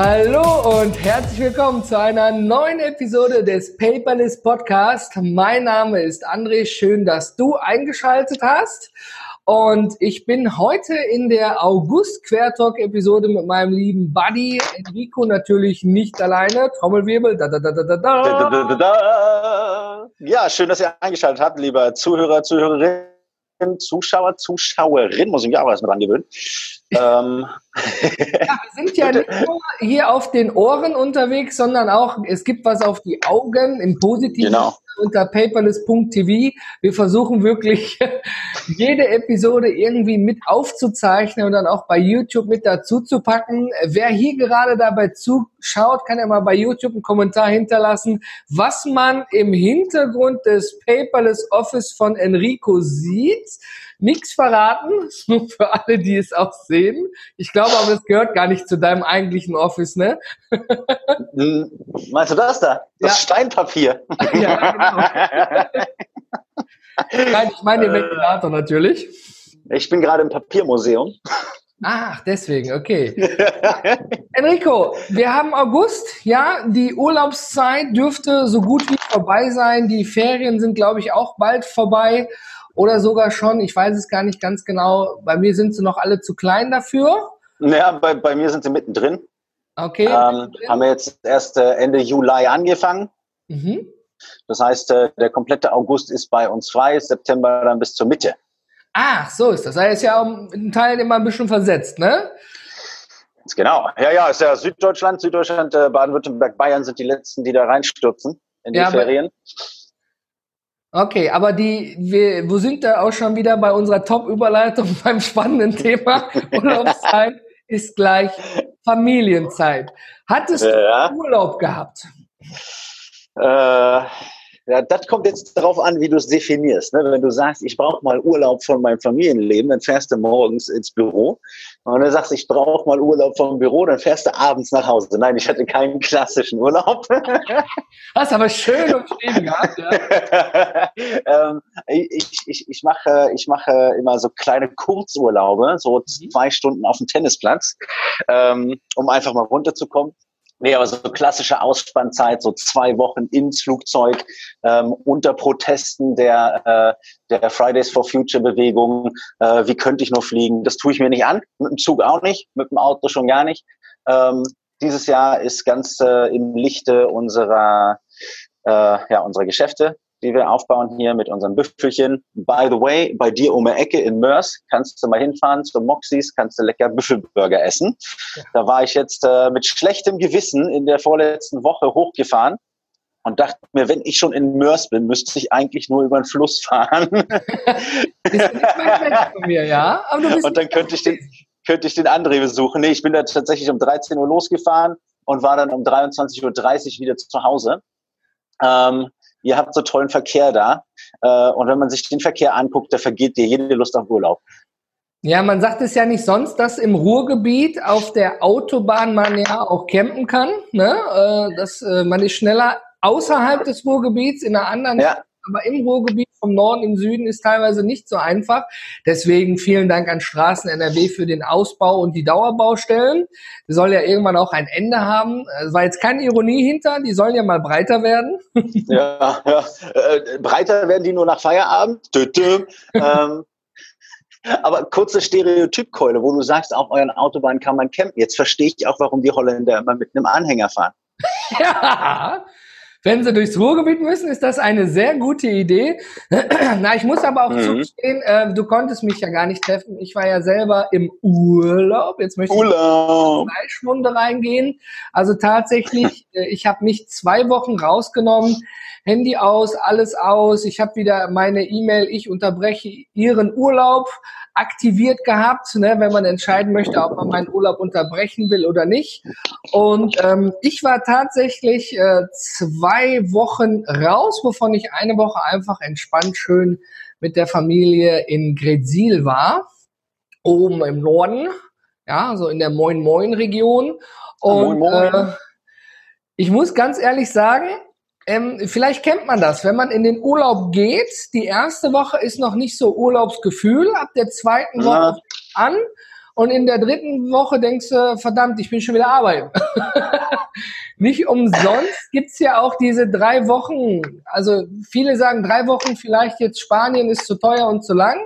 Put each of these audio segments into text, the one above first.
Hallo und herzlich willkommen zu einer neuen Episode des Paperless Podcast. Mein Name ist André. Schön, dass du eingeschaltet hast. Und ich bin heute in der August-Quertalk-Episode mit meinem lieben Buddy Enrico natürlich nicht alleine. Trommelwirbel. Da, da, da, da, da, da. Da, da, da. Ja, schön, dass ihr eingeschaltet habt, lieber Zuhörer, Zuhörerin, Zuschauer, Zuschauerin, muss ich mich auch mal dran gewöhnen. Ähm, Ja, wir sind ja nicht nur hier auf den Ohren unterwegs, sondern auch, es gibt was auf die Augen im Positiven Genau. unter paperless.tv. Wir versuchen wirklich jede Episode irgendwie mit aufzuzeichnen und dann auch bei YouTube mit dazu zu packen. Wer hier gerade dabei zuschaut, kann ja mal bei YouTube einen Kommentar hinterlassen, was man im Hintergrund des Paperless Office von Enrico sieht. Nichts verraten, nur für alle, die es auch sehen. Ich glaube aber, es gehört gar nicht zu deinem eigentlichen Office, ne? hm, meinst du das da? Das Ja. Steinpapier. Ja, genau. Nein, ich meine den Ventilator natürlich. Ich bin gerade im Papiermuseum. Ach, deswegen, okay. Enrico, wir haben August, ja, die Urlaubszeit dürfte so gut wie vorbei sein. Die Ferien sind, glaube ich, auch bald vorbei oder sogar schon. Ich weiß es gar nicht ganz genau. Bei mir sind sie noch alle zu klein dafür. Ja, bei, bei mir sind sie mittendrin. Okay. Ähm, haben wir jetzt erst äh, Ende Juli angefangen. mhm. Das heißt, äh, der komplette August ist bei uns frei, September dann bis zur Mitte. Ach, so ist das. Er ist ja in Teilen immer ein bisschen versetzt, ne? Genau. Ja, ja, ist ja Süddeutschland, Süddeutschland, äh, Baden-Württemberg, Bayern sind die letzten, die da reinstürzen in die Ja, aber- Ferien. Okay, aber die, wir, wo sind wir auch schon wieder bei unserer Top-Überleitung beim spannenden Thema? Urlaubszeit ist gleich Familienzeit. Hattest Ja. du Urlaub gehabt? Äh, ja, das kommt jetzt darauf an, wie du es definierst. Ne? Wenn du sagst, ich brauche mal Urlaub von meinem Familienleben, dann fährst du morgens ins Büro. Und wenn du sagst, ich brauche mal Urlaub vom Büro, dann fährst du abends nach Hause. Nein, ich hatte keinen klassischen Urlaub. Hast aber schön umschrieben gehabt, ja? ähm, ich ich, ich mache ich mache immer so kleine Kurzurlaube, so zwei Stunden auf dem Tennisplatz, ähm, um einfach mal runterzukommen. Nee, aber so klassische Ausspannzeit, so zwei Wochen ins Flugzeug, ähm, unter Protesten der, äh, der Fridays for Future Bewegung. Äh, wie könnte ich nur fliegen? Das tue ich mir nicht an. Mit dem Zug auch nicht, mit dem Auto schon gar nicht. Ähm, dieses Jahr ist ganz äh, im Lichte unserer, äh, ja, unserer Geschäfte, die wir aufbauen hier mit unserem Büffelchen. By the way, bei dir um die Ecke in Mörs kannst du mal hinfahren zu Moxies, kannst du lecker Büffelburger essen. Da war ich jetzt äh, mit schlechtem Gewissen in der vorletzten Woche hochgefahren und dachte mir, wenn ich schon in Mörs bin, müsste ich eigentlich nur über den Fluss fahren. Mir, ja? Und dann könnte ich den, könnte ich den André besuchen. Nee, ich bin da tatsächlich um 13 Uhr losgefahren und war dann um 23.30 Uhr wieder zu Hause. Ähm, ihr habt so tollen Verkehr da. Äh, und wenn man sich den Verkehr anguckt, da vergeht dir jede Lust auf Urlaub. Ja, man sagt es ja nicht sonst, dass im Ruhrgebiet auf der Autobahn man ja auch campen kann. Ne? Äh, dass, äh, man ist schneller außerhalb des Ruhrgebiets in einer anderen Ja. Aber im Ruhrgebiet vom Norden im Süden ist teilweise nicht so einfach. Deswegen vielen Dank an Straßen NRW für den Ausbau und die Dauerbaustellen. Die soll ja irgendwann auch ein Ende haben. Es war jetzt keine Ironie hinter, die sollen ja mal breiter werden. Ja, ja. Äh, breiter werden die nur nach Feierabend. Tü, tü. ähm, aber kurze Stereotypkeule, wo du sagst, auf euren Autobahnen kann man campen. Jetzt verstehe ich auch, warum die Holländer immer mit einem Anhänger fahren. Ja, wenn sie durchs Ruhrgebiet müssen, ist das eine sehr gute Idee. Na, ich muss aber auch Mhm. zugestehen, äh, du konntest mich ja gar nicht treffen. Ich war ja selber im Urlaub. Jetzt möchte ich Urlaub. Fleischwunde reingehen. Also tatsächlich, äh, ich habe mich zwei Wochen rausgenommen, Handy aus, alles aus. Ich habe wieder meine E-Mail, ich unterbreche Ihren Urlaub aktiviert gehabt, ne, wenn man entscheiden möchte, ob man meinen Urlaub unterbrechen will oder nicht. Und ähm, ich war tatsächlich äh, zwei Wochen raus, wovon ich eine Woche einfach entspannt schön mit der Familie in Gretzil war, oben im Norden, ja, so in der Moin Moin Region. Und Moin Moin. Äh, ich muss ganz ehrlich sagen, ähm, vielleicht kennt man das, wenn man in den Urlaub geht, die erste Woche ist noch nicht so Urlaubsgefühl, ab der zweiten Woche ja. an und in der dritten Woche denkst du, verdammt, ich bin schon wieder arbeiten. nicht umsonst gibt's ja auch diese drei Wochen, also viele sagen drei Wochen vielleicht jetzt Spanien ist zu teuer und zu lang.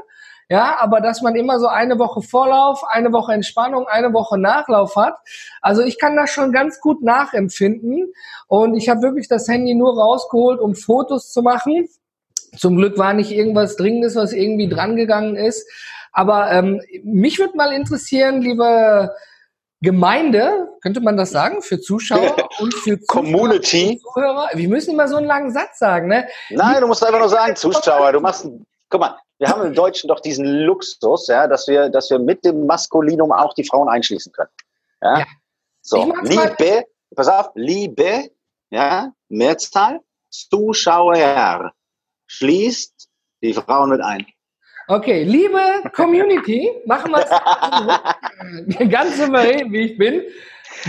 Ja, aber dass man immer so eine Woche Vorlauf, eine Woche Entspannung, eine Woche Nachlauf hat. Also ich kann das schon ganz gut nachempfinden. Und ich habe wirklich das Handy nur rausgeholt, um Fotos zu machen. Zum Glück war nicht irgendwas Dringendes, was irgendwie drangegangen ist. Aber ähm, mich würde mal interessieren, liebe Gemeinde, könnte man das sagen, für Zuschauer und für Zuschauer Community. Zuhörer. Wir müssen immer so einen langen Satz sagen, ne? Nein, du musst einfach nur sagen, Zuschauer. Du machst, guck mal, wir haben im Deutschen doch diesen Luxus, ja, dass wir, dass wir mit dem Maskulinum auch die Frauen einschließen können. Ja. ja. So, Liebe, pass auf, Liebe, ja, Mehrzahl, Zuschauer, schließt die Frauen mit ein. Okay, liebe Community, machen wir es ganz souverän, wie ich bin.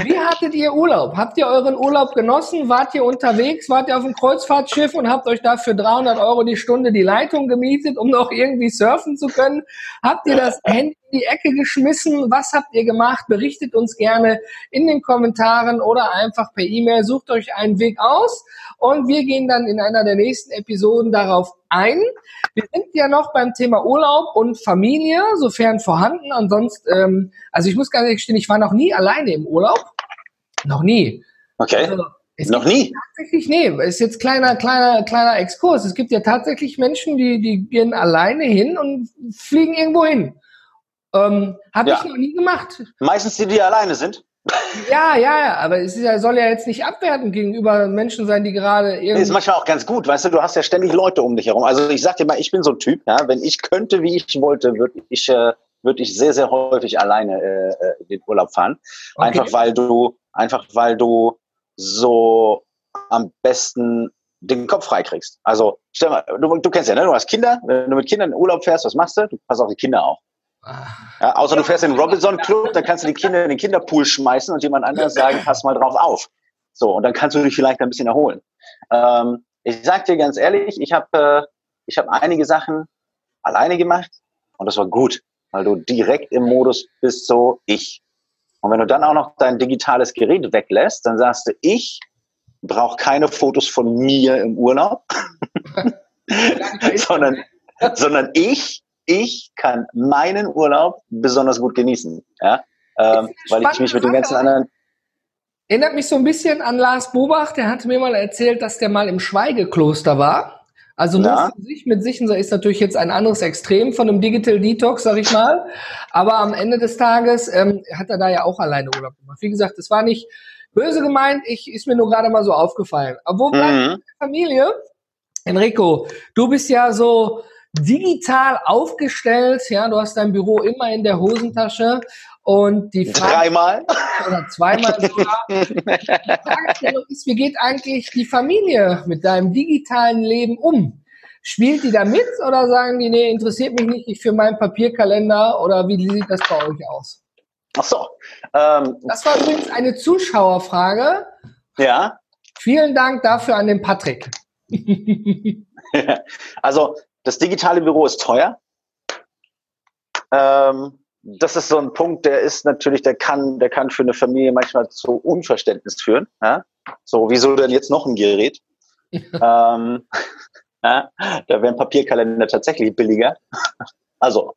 Wie hattet ihr Urlaub? Habt ihr euren Urlaub genossen? Wart ihr unterwegs? Wart ihr auf dem Kreuzfahrtschiff und habt euch dafür 300 Euro die Stunde die Leitung gemietet, um noch irgendwie surfen zu können? Habt ihr das Handy die Ecke geschmissen? Was habt ihr gemacht? Berichtet uns gerne in den Kommentaren oder einfach per E-Mail. Sucht euch einen Weg aus und wir gehen dann in einer der nächsten Episoden darauf ein. Wir sind ja noch beim Thema Urlaub und Familie, sofern vorhanden. Ansonsten, ähm, also ich muss ganz ehrlich stehen, ich war noch nie alleine im Urlaub. Noch nie. Okay. Also, noch nie? Tatsächlich, nee. Ist jetzt kleiner, kleiner, kleiner Exkurs. Es gibt ja tatsächlich Menschen, die, die gehen alleine hin und fliegen irgendwo hin. Ähm, Habe ja. ich noch nie gemacht. Meistens die, die alleine sind. Ja, ja, ja, aber es ja, soll ja jetzt nicht abwerten gegenüber Menschen sein, die gerade irgendwie. ist manchmal auch ganz gut, weißt du, du hast ja ständig Leute um dich herum. Also ich sag dir mal, ich bin so ein Typ, ja, wenn ich könnte, wie ich wollte, würde ich, äh, würde ich sehr, sehr häufig alleine äh, äh, in den Urlaub fahren. Okay. Einfach weil du, einfach weil du so am besten den Kopf freikriegst. Also stell mal, du, du kennst ja, ne? Du hast Kinder, wenn du mit Kindern in Urlaub fährst, was machst du? Du passt auf die Kinder auf. Ja, außer du fährst in den Robinson Club, dann kannst du die Kinder in den Kinderpool schmeißen und jemand anderes sagen, pass mal drauf auf. So, und dann kannst du dich vielleicht ein bisschen erholen. Ähm, ich sag dir ganz ehrlich, ich habe äh, ich hab einige Sachen alleine gemacht und das war gut, weil du direkt im Modus bist, so ich. Und wenn du dann auch noch dein digitales Gerät weglässt, dann sagst du, ich brauche keine Fotos von mir im Urlaub, sondern, sondern ich ich kann meinen Urlaub besonders gut genießen, ja, ähm, weil ich mich mit den ganzen anderen Erinnert mich so ein bisschen an Lars Bobach, der hatte mir mal erzählt, dass der mal im Schweigekloster war. Also nur ja. für sich mit sich, ist natürlich jetzt ein anderes Extrem von einem Digital Detox, sag ich mal. Aber am Ende des Tages ähm, hat er da ja auch alleine Urlaub gemacht. Wie gesagt, es war nicht böse gemeint, ich ist mir nur gerade mal so aufgefallen. Aber wo bleibt mhm. die Familie? Enrico, du bist ja so digital aufgestellt. Ja, du hast dein Büro immer in der Hosentasche und die Frage, dreimal oder zweimal sogar. Die Fragestellung ist, wie geht eigentlich die Familie mit deinem digitalen Leben um? Spielt die da mit oder sagen die, nee, interessiert mich nicht, ich für meinen Papierkalender oder wie sieht das bei euch aus? Ach so. Ähm, das war übrigens eine Zuschauerfrage. Ja. Vielen Dank dafür an den Patrick. also das digitale Büro ist teuer. Ähm, das ist so ein Punkt, der ist natürlich, der kann, der kann für eine Familie manchmal zu Unverständnis führen. Ja? So, wieso denn jetzt noch ein Gerät? ähm, ja? Da wären Papierkalender tatsächlich billiger. also,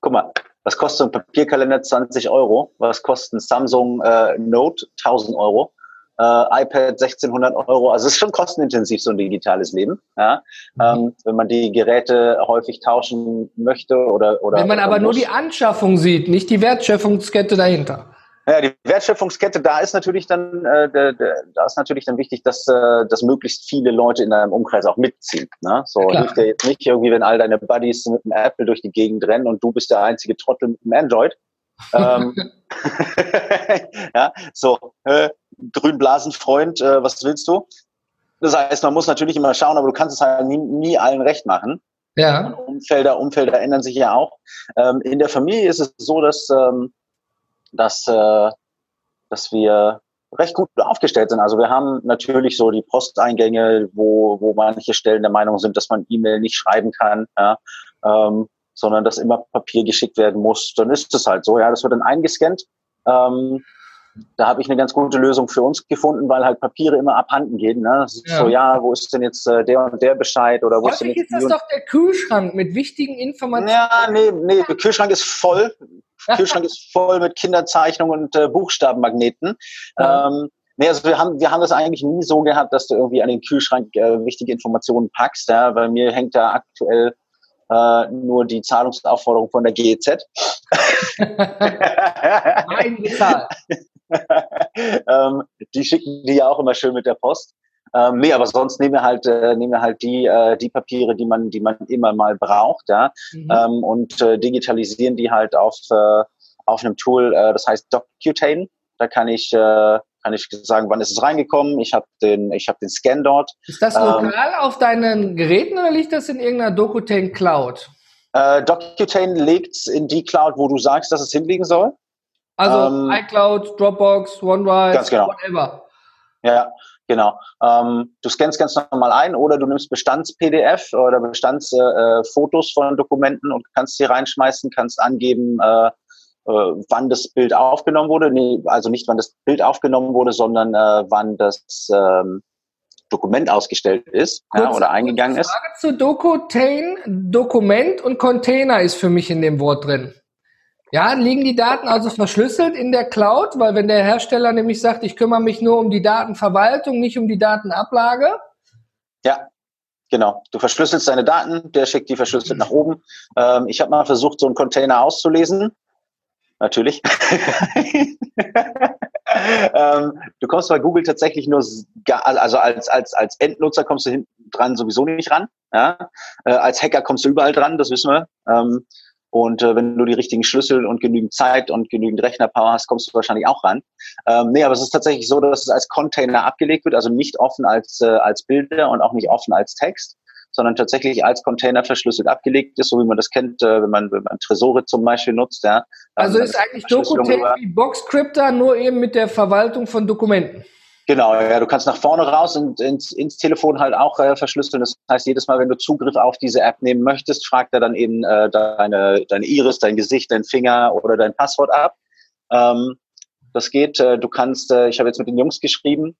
guck mal, was kostet ein Papierkalender? 20 Euro. Was kostet ein Samsung äh, Note? 1000 Euro äh, iPad 1600 Euro. Also es ist schon kostenintensiv, so ein digitales Leben. Ja? Mhm. Ähm, wenn man die Geräte häufig tauschen möchte oder oder. Wenn man aber nur die Anschaffung sieht, nicht die Wertschöpfungskette dahinter. Ja, die Wertschöpfungskette, da ist natürlich dann, äh, der, da ist natürlich dann wichtig, dass, äh, dass möglichst viele Leute in deinem Umkreis auch mitziehen. Ne? So Klar. hilft ja jetzt nicht irgendwie, wenn all deine Buddies mit dem Apple durch die Gegend rennen und du bist der einzige Trottel mit dem Android. ähm, ja, so, äh, Grünblasenfreund, äh, was willst du? Das heißt, man muss natürlich immer schauen, aber du kannst es halt nie, nie allen recht machen. Ja. Und Umfelder, Umfelder ändern sich ja auch. Ähm, in der Familie ist es so, dass, ähm, dass, äh, dass wir recht gut aufgestellt sind. Also wir haben natürlich so die Posteingänge, wo, wo manche Stellen der Meinung sind, dass man E-Mail nicht schreiben kann, ja, ähm, sondern dass immer Papier geschickt werden muss. Dann ist es halt so, ja, das wird dann eingescannt. Ähm, da habe ich eine ganz gute Lösung für uns gefunden, weil halt Papiere immer abhanden gehen. Ne? Ja. So, ja, wo ist denn jetzt äh, der und der Bescheid? Oder wo Häufig ist, denn jetzt ist das doch der Kühlschrank mit wichtigen Informationen. Ja, nee, nee, der Kühlschrank ist voll. Der Kühlschrank ist voll mit Kinderzeichnungen und äh, Buchstabenmagneten. Ja. Ähm, nee, also wir haben, wir haben das eigentlich nie so gehabt, dass du irgendwie an den Kühlschrank äh, wichtige Informationen packst. Ja? Weil mir hängt da aktuell äh, nur die Zahlungsaufforderung von der GEZ. Eingezahlt. ähm, die schicken die ja auch immer schön mit der Post. Ähm, nee, aber sonst nehmen wir halt, äh, nehmen wir halt die, äh, die Papiere, die man, die man immer mal braucht, ja, mhm. ähm, und äh, digitalisieren die halt auf, äh, auf einem Tool, äh, das heißt Docutane. Da kann ich, äh, kann ich sagen, wann ist es reingekommen. Ich habe den, ich habe den Scan dort. Ist das lokal ähm, auf deinen Geräten oder liegt das in irgendeiner Docutane Cloud? Äh, Docutane legt in die Cloud, wo du sagst, dass es hinliegen soll. Also ähm, iCloud, Dropbox, OneDrive, genau. whatever. Ja, genau. Ähm, du scannst ganz normal ein oder du nimmst Bestands-PDF oder Bestandsfotos äh, von Dokumenten und kannst sie reinschmeißen, kannst angeben, äh, äh, wann das Bild aufgenommen wurde. Nee, also nicht wann das Bild aufgenommen wurde, sondern äh, wann das ähm, Dokument ausgestellt ist Kurz, ja, oder eingegangen Frage ist. Frage zu Docutain, Dokument und Container ist für mich in dem Wort drin. Ja, liegen die Daten also verschlüsselt in der Cloud, weil wenn der Hersteller nämlich sagt, ich kümmere mich nur um die Datenverwaltung, nicht um die Datenablage? Ja, genau. Du verschlüsselst deine Daten, der schickt die verschlüsselt nach oben. Ähm, ich habe mal versucht, so einen Container auszulesen. Natürlich. ähm, du kommst bei Google tatsächlich nur, also als, als, als Endnutzer kommst du hinten dran sowieso nicht ran. Ja? Äh, als Hacker kommst du überall dran, das wissen wir. Ähm, und äh, wenn du die richtigen Schlüssel und genügend Zeit und genügend Rechnerpower hast, kommst du wahrscheinlich auch ran. Ähm, nee, aber es ist tatsächlich so, dass es als Container abgelegt wird, also nicht offen als, äh, als Bilder und auch nicht offen als Text, sondern tatsächlich als Container verschlüsselt abgelegt ist, so wie man das kennt, äh, wenn man, wenn man Tresore zum Beispiel nutzt. Ja, also ist eigentlich DocuTape wie Boxcryptor, nur eben mit der Verwaltung von Dokumenten. Genau, ja, du kannst nach vorne raus und ins, ins Telefon halt auch äh, verschlüsseln. Das heißt, jedes Mal, wenn du Zugriff auf diese App nehmen möchtest, fragt er dann eben äh, deine, deine Iris, dein Gesicht, dein Finger oder dein Passwort ab. Ähm, das geht. Äh, du kannst, äh, ich habe jetzt mit den Jungs geschrieben,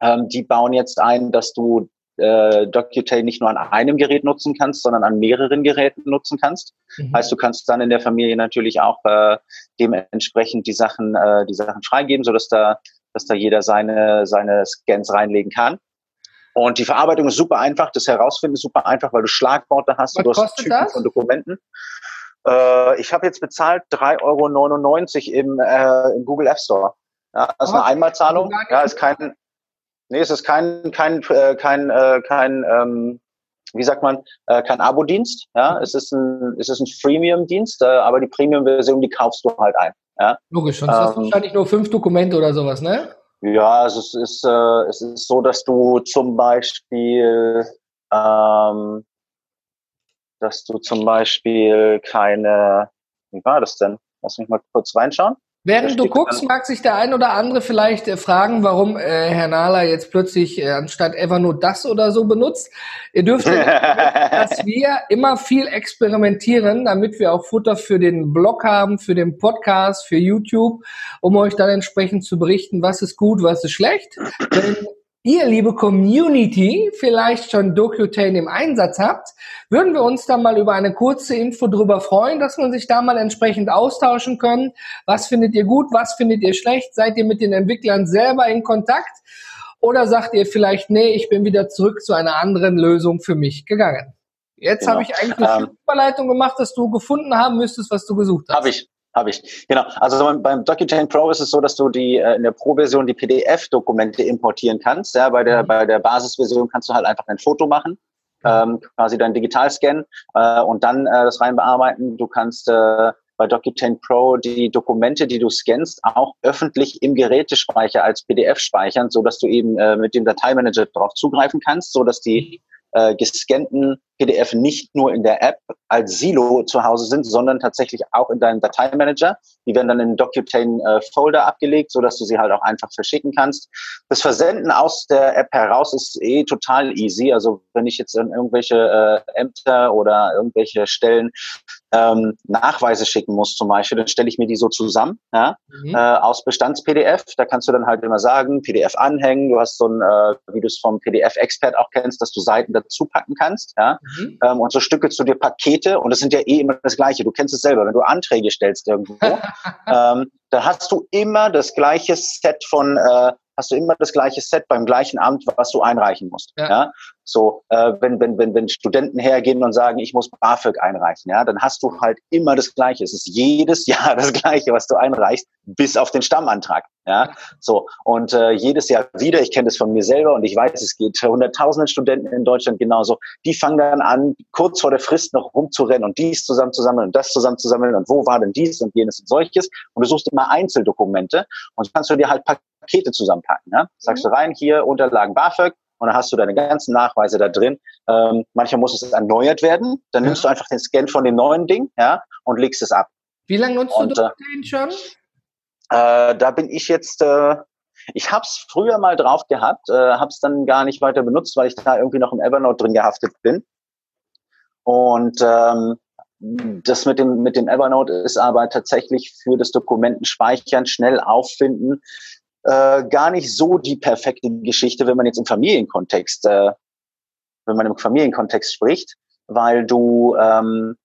ähm, die bauen jetzt ein, dass du äh, DocuTail nicht nur an einem Gerät nutzen kannst, sondern an mehreren Geräten nutzen kannst. Mhm. Heißt, du kannst dann in der Familie natürlich auch äh, dementsprechend die Sachen, äh, die Sachen freigeben, sodass da dass da jeder seine, seine Scans reinlegen kann. Und die Verarbeitung ist super einfach, das Herausfinden ist super einfach, weil du Schlagworte hast, Was du hast Typen das? von Dokumenten. Äh, ich habe jetzt bezahlt 3,99 Euro im, äh, im Google App Store. Ja, das ist eine Einmalzahlung. Ja, ist kein, nee, es ist kein, kein, äh, kein, äh, kein, ähm, wie sagt man, äh, kein Abo-Dienst. Ja, es ist ein, es ist ein Freemium-Dienst, äh, aber die Premium-Version, die kaufst du halt ein. Ja? Logisch, sonst ähm, hast du ähm, wahrscheinlich nur fünf Dokumente oder sowas, ne? Ja, also es ist, äh, es ist so, dass du zum Beispiel, ähm, dass du zum Beispiel keine, wie war das denn? Lass mich mal kurz reinschauen. Während du guckst, mag sich der ein oder andere vielleicht äh, fragen, warum äh, Herr Nahler jetzt plötzlich äh, anstatt Evernote das oder so benutzt. Ihr dürft, dass wir immer viel experimentieren, damit wir auch Futter für den Blog haben, für den Podcast, für YouTube, um euch dann entsprechend zu berichten, was ist gut, was ist schlecht. Wenn ihr, liebe Community, vielleicht schon DocuTane im Einsatz habt, würden wir uns dann mal über eine kurze Info drüber freuen, dass man sich da mal entsprechend austauschen können. Was findet ihr gut? Was findet ihr schlecht? Seid ihr mit den Entwicklern selber in Kontakt? Oder sagt ihr vielleicht, nee, ich bin wieder zurück zu einer anderen Lösung für mich gegangen? Jetzt genau. habe ich eigentlich eine ähm, Überleitung gemacht, dass du gefunden haben müsstest, was du gesucht hast. Habe ich. Habe ich. Genau. Also beim DocuTane Pro ist es so, dass du die äh, in der Pro-Version die PDF-Dokumente importieren kannst. Ja, bei der mhm. bei der Basisversion kannst du halt einfach ein Foto machen, ähm, quasi dein Digitalscan äh, und dann äh, das rein bearbeiten. Du kannst äh, bei DocuTane Pro die Dokumente, die du scannst, auch öffentlich im Gerätespeicher als PDF speichern, so dass du eben äh, mit dem Dateimanager darauf zugreifen kannst, so dass die äh, gescannten PDF nicht nur in der App als Silo zu Hause sind, sondern tatsächlich auch in deinem Dateimanager. Die werden dann in Docutane äh, Folder abgelegt, so dass du sie halt auch einfach verschicken kannst. Das Versenden aus der App heraus ist eh total easy. Also wenn ich jetzt an irgendwelche äh, Ämter oder irgendwelche Stellen ähm, Nachweise schicken muss zum Beispiel, dann stelle ich mir die so zusammen ja, mhm. äh, aus Bestands-PDF. Da kannst du dann halt immer sagen, PDF anhängen. Du hast so ein, äh, wie du es vom PDF-Expert auch kennst, dass du Seiten dazu packen kannst. Ja. Mhm. Ähm, und so stückelst du dir Pakete und das sind ja eh immer das Gleiche. Du kennst es selber, wenn du Anträge stellst irgendwo, ähm, dann hast du immer das gleiche Set von äh, hast du immer das gleiche Set beim gleichen Amt, was du einreichen musst. Ja. ja? So, äh, wenn, wenn, wenn, wenn Studenten hergehen und sagen, ich muss BAföG einreichen, ja, dann hast du halt immer das Gleiche. Es ist jedes Jahr das Gleiche, was du einreichst, bis auf den Stammantrag. Ja, so und äh, jedes Jahr wieder. Ich kenne das von mir selber und ich weiß, es geht hunderttausenden Studenten in Deutschland genauso. Die fangen dann an, kurz vor der Frist noch rumzurennen und dies zusammenzusammeln und das zusammenzusammeln und wo war denn dies und jenes und solches. Und du suchst immer Einzeldokumente und kannst du dir halt Pakete zusammenpacken. Ja? Sagst mhm. du rein, hier Unterlagen BAföG, und dann hast du deine ganzen Nachweise da drin. Ähm, manchmal muss es erneuert werden. Dann ja. nimmst du einfach den Scan von dem neuen Ding ja, und legst es ab. Wie lange nutzt und, du äh, den schon? Äh, da bin ich jetzt, äh, ich habe es früher mal drauf gehabt, äh, habe es dann gar nicht weiter benutzt, weil ich da irgendwie noch im Evernote drin gehaftet bin. Und ähm, das mit dem, mit dem Evernote ist aber tatsächlich für das Dokumentenspeichern, schnell auffinden, äh, gar nicht so die perfekte Geschichte, wenn man jetzt im Familienkontext, äh, wenn man im Familienkontext spricht, weil du ähm,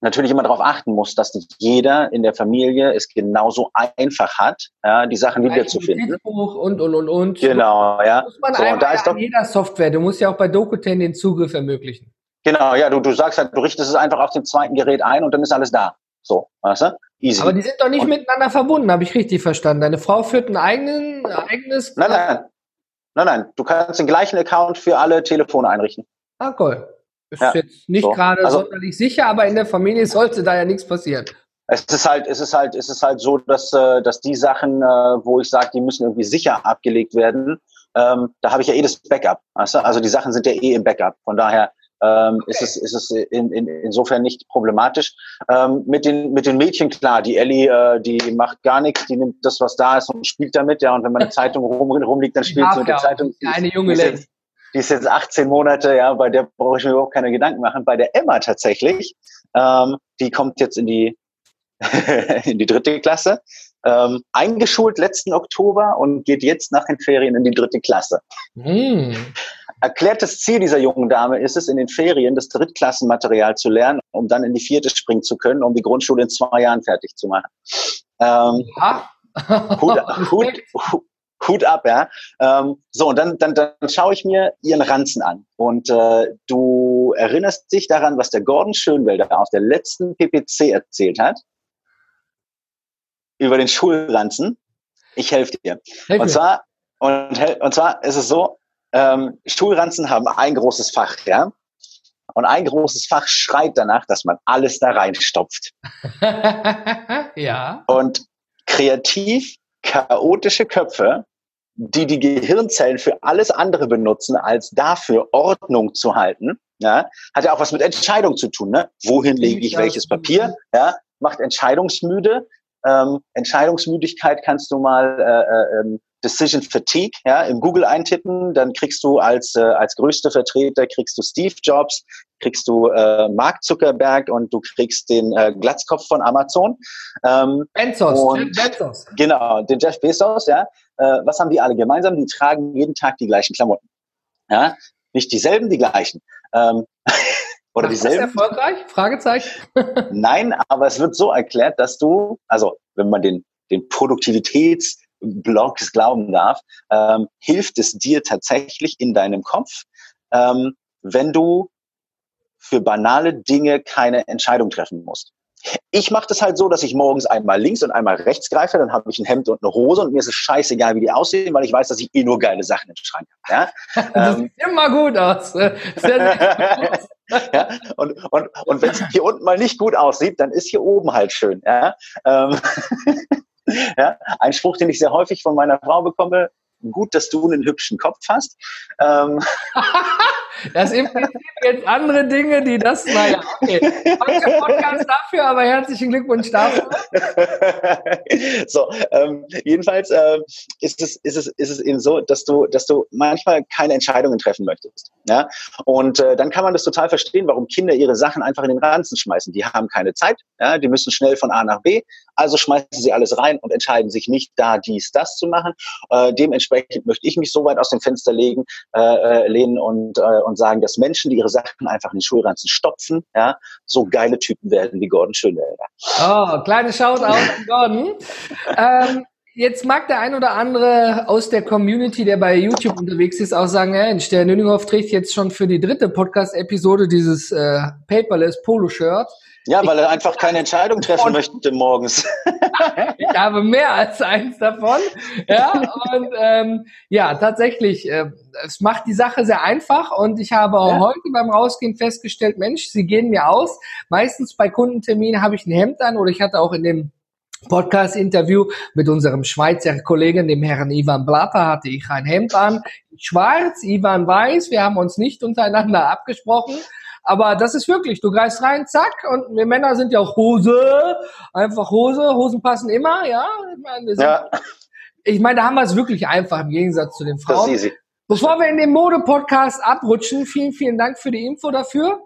natürlich immer darauf achten musst, dass nicht jeder in der Familie es genauso einfach hat, ja, die Sachen wiederzufinden. Und, und, und, und. Genau, ja. Muss man so, und da ist doch jeder Software. Du musst ja auch bei Dokuten den Zugriff ermöglichen. Genau, ja, du, du sagst halt, du richtest es einfach auf dem zweiten Gerät ein und dann ist alles da. So, weißt du? Easy. Aber die sind doch nicht und miteinander verbunden, habe ich richtig verstanden. Deine Frau führt ein eigenen, eigenes. Nein, nein. Nein, nein. Du kannst den gleichen Account für alle Telefone einrichten. Ah, cool. Ist ja, jetzt nicht so. gerade also, sonderlich sicher, aber in der Familie sollte da ja nichts passieren. Es ist halt, es ist halt, es ist halt so, dass, äh, dass die Sachen, äh, wo ich sage, die müssen irgendwie sicher abgelegt werden, ähm, da habe ich ja eh das Backup. Weißt du? Also die Sachen sind ja eh im Backup. Von daher ähm, okay. ist es, ist es in, in, insofern nicht problematisch. Ähm, mit, den, mit den Mädchen, klar, die Ellie, äh, die macht gar nichts, die nimmt das, was da ist und spielt damit, ja, und wenn man eine Zeitung rum, rumliegt, dann spielt sie mit der Zeitung. Eine junge Lady. Die ist jetzt 18 Monate, ja, bei der brauche ich mir überhaupt keine Gedanken machen. Bei der Emma tatsächlich, ähm, die kommt jetzt in die, in die dritte Klasse, ähm, eingeschult letzten Oktober und geht jetzt nach den Ferien in die dritte Klasse. Mm. Erklärtes Ziel dieser jungen Dame ist es, in den Ferien das Drittklassenmaterial zu lernen, um dann in die vierte springen zu können, um die Grundschule in zwei Jahren fertig zu machen. Ähm, Hut, Hut, Hut, ab, ja. Ähm, so, und dann, dann, dann schaue ich mir ihren Ranzen an. Und äh, du erinnerst dich daran, was der Gordon Schönwelder auf der letzten PPC erzählt hat über den Schulranzen. Ich helfe dir. Helf und zwar, und, und zwar ist es so, ähm, Schulranzen haben ein großes Fach, ja. Und ein großes Fach schreit danach, dass man alles da reinstopft. ja. Und kreativ, chaotische Köpfe, die die Gehirnzellen für alles andere benutzen, als dafür Ordnung zu halten, ja, hat ja auch was mit Entscheidung zu tun. Ne? Wohin lege ich welches Papier? Ja, macht entscheidungsmüde. Ähm, Entscheidungsmüdigkeit kannst du mal äh, äh, ähm, Decision Fatigue, ja, im Google eintippen, dann kriegst du als, äh, als größte Vertreter, kriegst du Steve Jobs, kriegst du äh, Mark Zuckerberg und du kriegst den äh, Glatzkopf von Amazon. Ähm, Bezos, und, Jeff Bezos. Genau, den Jeff Bezos, ja. Äh, was haben die alle gemeinsam? Die tragen jeden Tag die gleichen Klamotten. Ja, nicht dieselben, die gleichen. Ähm, oder Ach, dieselben. Ist erfolgreich? Fragezeichen. Nein, aber es wird so erklärt, dass du, also wenn man den, den Produktivitäts Blogs glauben darf, ähm, hilft es dir tatsächlich in deinem Kopf, ähm, wenn du für banale Dinge keine Entscheidung treffen musst. Ich mache das halt so, dass ich morgens einmal links und einmal rechts greife, dann habe ich ein Hemd und eine Hose und mir ist es scheißegal, wie die aussehen, weil ich weiß, dass ich eh nur geile Sachen im Schrank habe. Ja? das ähm, sieht immer gut aus. ja? Und, und, und wenn es hier unten mal nicht gut aussieht, dann ist hier oben halt schön. Ja? Ähm, ja? Ein Spruch, den ich sehr häufig von meiner Frau bekomme, gut, dass du einen hübschen Kopf hast. Ähm. das impliziert jetzt andere Dinge, die das, naja, okay. Manche Podcast dafür, aber herzlichen Glückwunsch dafür. so, ähm, jedenfalls äh, ist, es, ist, es, ist es eben so, dass du, dass du manchmal keine Entscheidungen treffen möchtest. Ja? Und äh, dann kann man das total verstehen, warum Kinder ihre Sachen einfach in den Ranzen schmeißen. Die haben keine Zeit, ja? die müssen schnell von A nach B, also schmeißen sie alles rein und entscheiden sich nicht, da dies, das zu machen. Äh, dementsprechend möchte ich mich so weit aus dem Fenster legen, äh, äh, lehnen und, äh, und sagen, dass Menschen, die ihre Sachen einfach in den Schulranzen stopfen, ja, so geile Typen werden wie Gordon Schönwälder. Oh, kleine Shoutout an Gordon. ähm, Jetzt mag der ein oder andere aus der Community, der bei YouTube unterwegs ist, auch sagen, Mensch, der Nüninghoff trägt jetzt schon für die dritte Podcast-Episode dieses äh, Paperless Polo-Shirt. Ja, weil er einfach keine Entscheidung treffen möchte morgens. ich habe mehr als eins davon. Ja, und ähm, ja, tatsächlich, äh, es macht die Sache sehr einfach und ich habe ja. heute beim Rausgehen festgestellt, Mensch, sie gehen mir aus. Meistens bei Kundenterminen habe ich ein Hemd an oder ich hatte auch in dem Podcast-Interview mit unserem Schweizer Kollegen, dem Herrn Ivan Blatter, hatte ich ein Hemd an, schwarz, Ivan weiß. Wir haben uns nicht untereinander abgesprochen. Aber das ist wirklich, du greifst rein, zack, und wir Männer sind ja auch Hose, einfach Hose, Hosen passen immer, ja. Ich meine, ja. ich meine da haben wir es wirklich einfach im Gegensatz zu den Frauen. Das ist easy. Bevor wir in den Mode-Podcast abrutschen, vielen, vielen Dank für die Info dafür.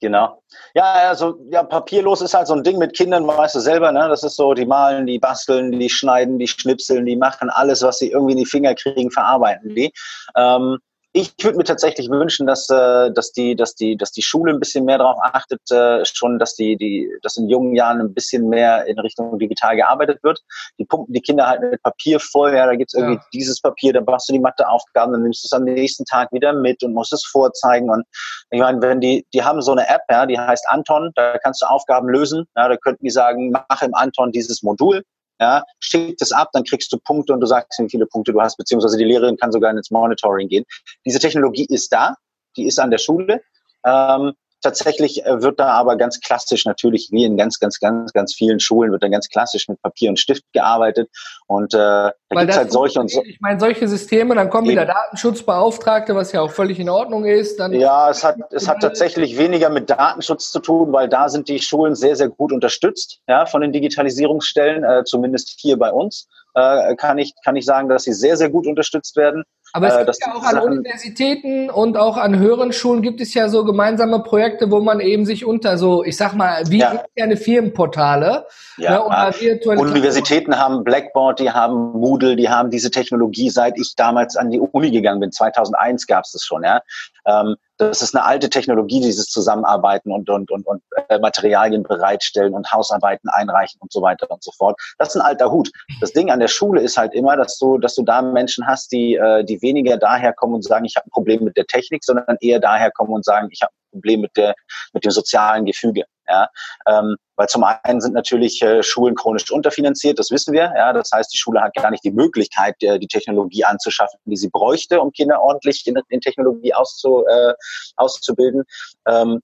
Genau. Ja, also ja, papierlos ist halt so ein Ding mit Kindern, weißt du selber, ne? Das ist so, die malen, die basteln, die schneiden, die schnipseln, die machen alles, was sie irgendwie in die Finger kriegen, verarbeiten die. Ähm, ich würde mir tatsächlich wünschen, dass, äh, dass, die, dass, die, dass die Schule ein bisschen mehr darauf achtet, äh, schon, dass die, die, dass in jungen Jahren ein bisschen mehr in Richtung digital gearbeitet wird. Die pumpen die Kinder halt mit Papier voll, ja, da gibt's irgendwie ja. dieses Papier, da machst du die Matheaufgaben, dann nimmst du es am nächsten Tag wieder mit und musst es vorzeigen. Und ich meine, wenn die, die haben so eine App, ja, die heißt Anton, da kannst du Aufgaben lösen. Ja, da könnten die sagen, mach im Anton dieses Modul ja, schick das ab, dann kriegst du Punkte und du sagst, wie viele Punkte du hast, beziehungsweise die Lehrerin kann sogar ins Monitoring gehen. Diese Technologie ist da, die ist an der Schule. Ähm, Tatsächlich äh, wird da aber ganz klassisch natürlich, wie in ganz, ganz, ganz, ganz vielen Schulen, wird da ganz klassisch mit Papier und Stift gearbeitet. Und äh, da gibt es halt solche und so. Ich meine, solche Systeme, dann kommen wieder Datenschutzbeauftragte, was ja auch völlig in Ordnung ist. Dann ja, es hat, es hat tatsächlich weniger mit Datenschutz zu tun, weil da sind die Schulen sehr, sehr gut unterstützt, ja, von den Digitalisierungsstellen, äh, zumindest hier bei uns. Äh, kann ich, kann ich sagen, dass sie sehr, sehr gut unterstützt werden. Aber es äh, gibt ja auch an Universitäten und auch an höheren Schulen gibt es ja so gemeinsame Projekte, wo man eben sich unter so, ich sag mal, wie ja. interne Firmenportale ja, ne, oder virtuelle Universitäten haben Blackboard, die haben Moodle, die haben diese Technologie, seit ich damals an die Uni gegangen bin. 2001 gab es das schon. Ja. Ähm, das ist eine alte Technologie, dieses Zusammenarbeiten und, und, und, und äh, Materialien bereitstellen und Hausarbeiten einreichen und so weiter und so fort. Das ist ein alter Hut. Das Ding an der Schule ist halt immer, dass du, dass du da Menschen hast, die, äh, die weniger daher kommen und sagen, ich habe ein Problem mit der Technik, sondern eher daher kommen und sagen, ich habe ein Problem mit, der, mit dem sozialen Gefüge. Ja? Ähm, weil zum einen sind natürlich äh, Schulen chronisch unterfinanziert, das wissen wir. Ja? Das heißt, die Schule hat gar nicht die Möglichkeit, äh, die Technologie anzuschaffen, die sie bräuchte, um Kinder ordentlich in, in Technologie auszu, äh, auszubilden. Ähm,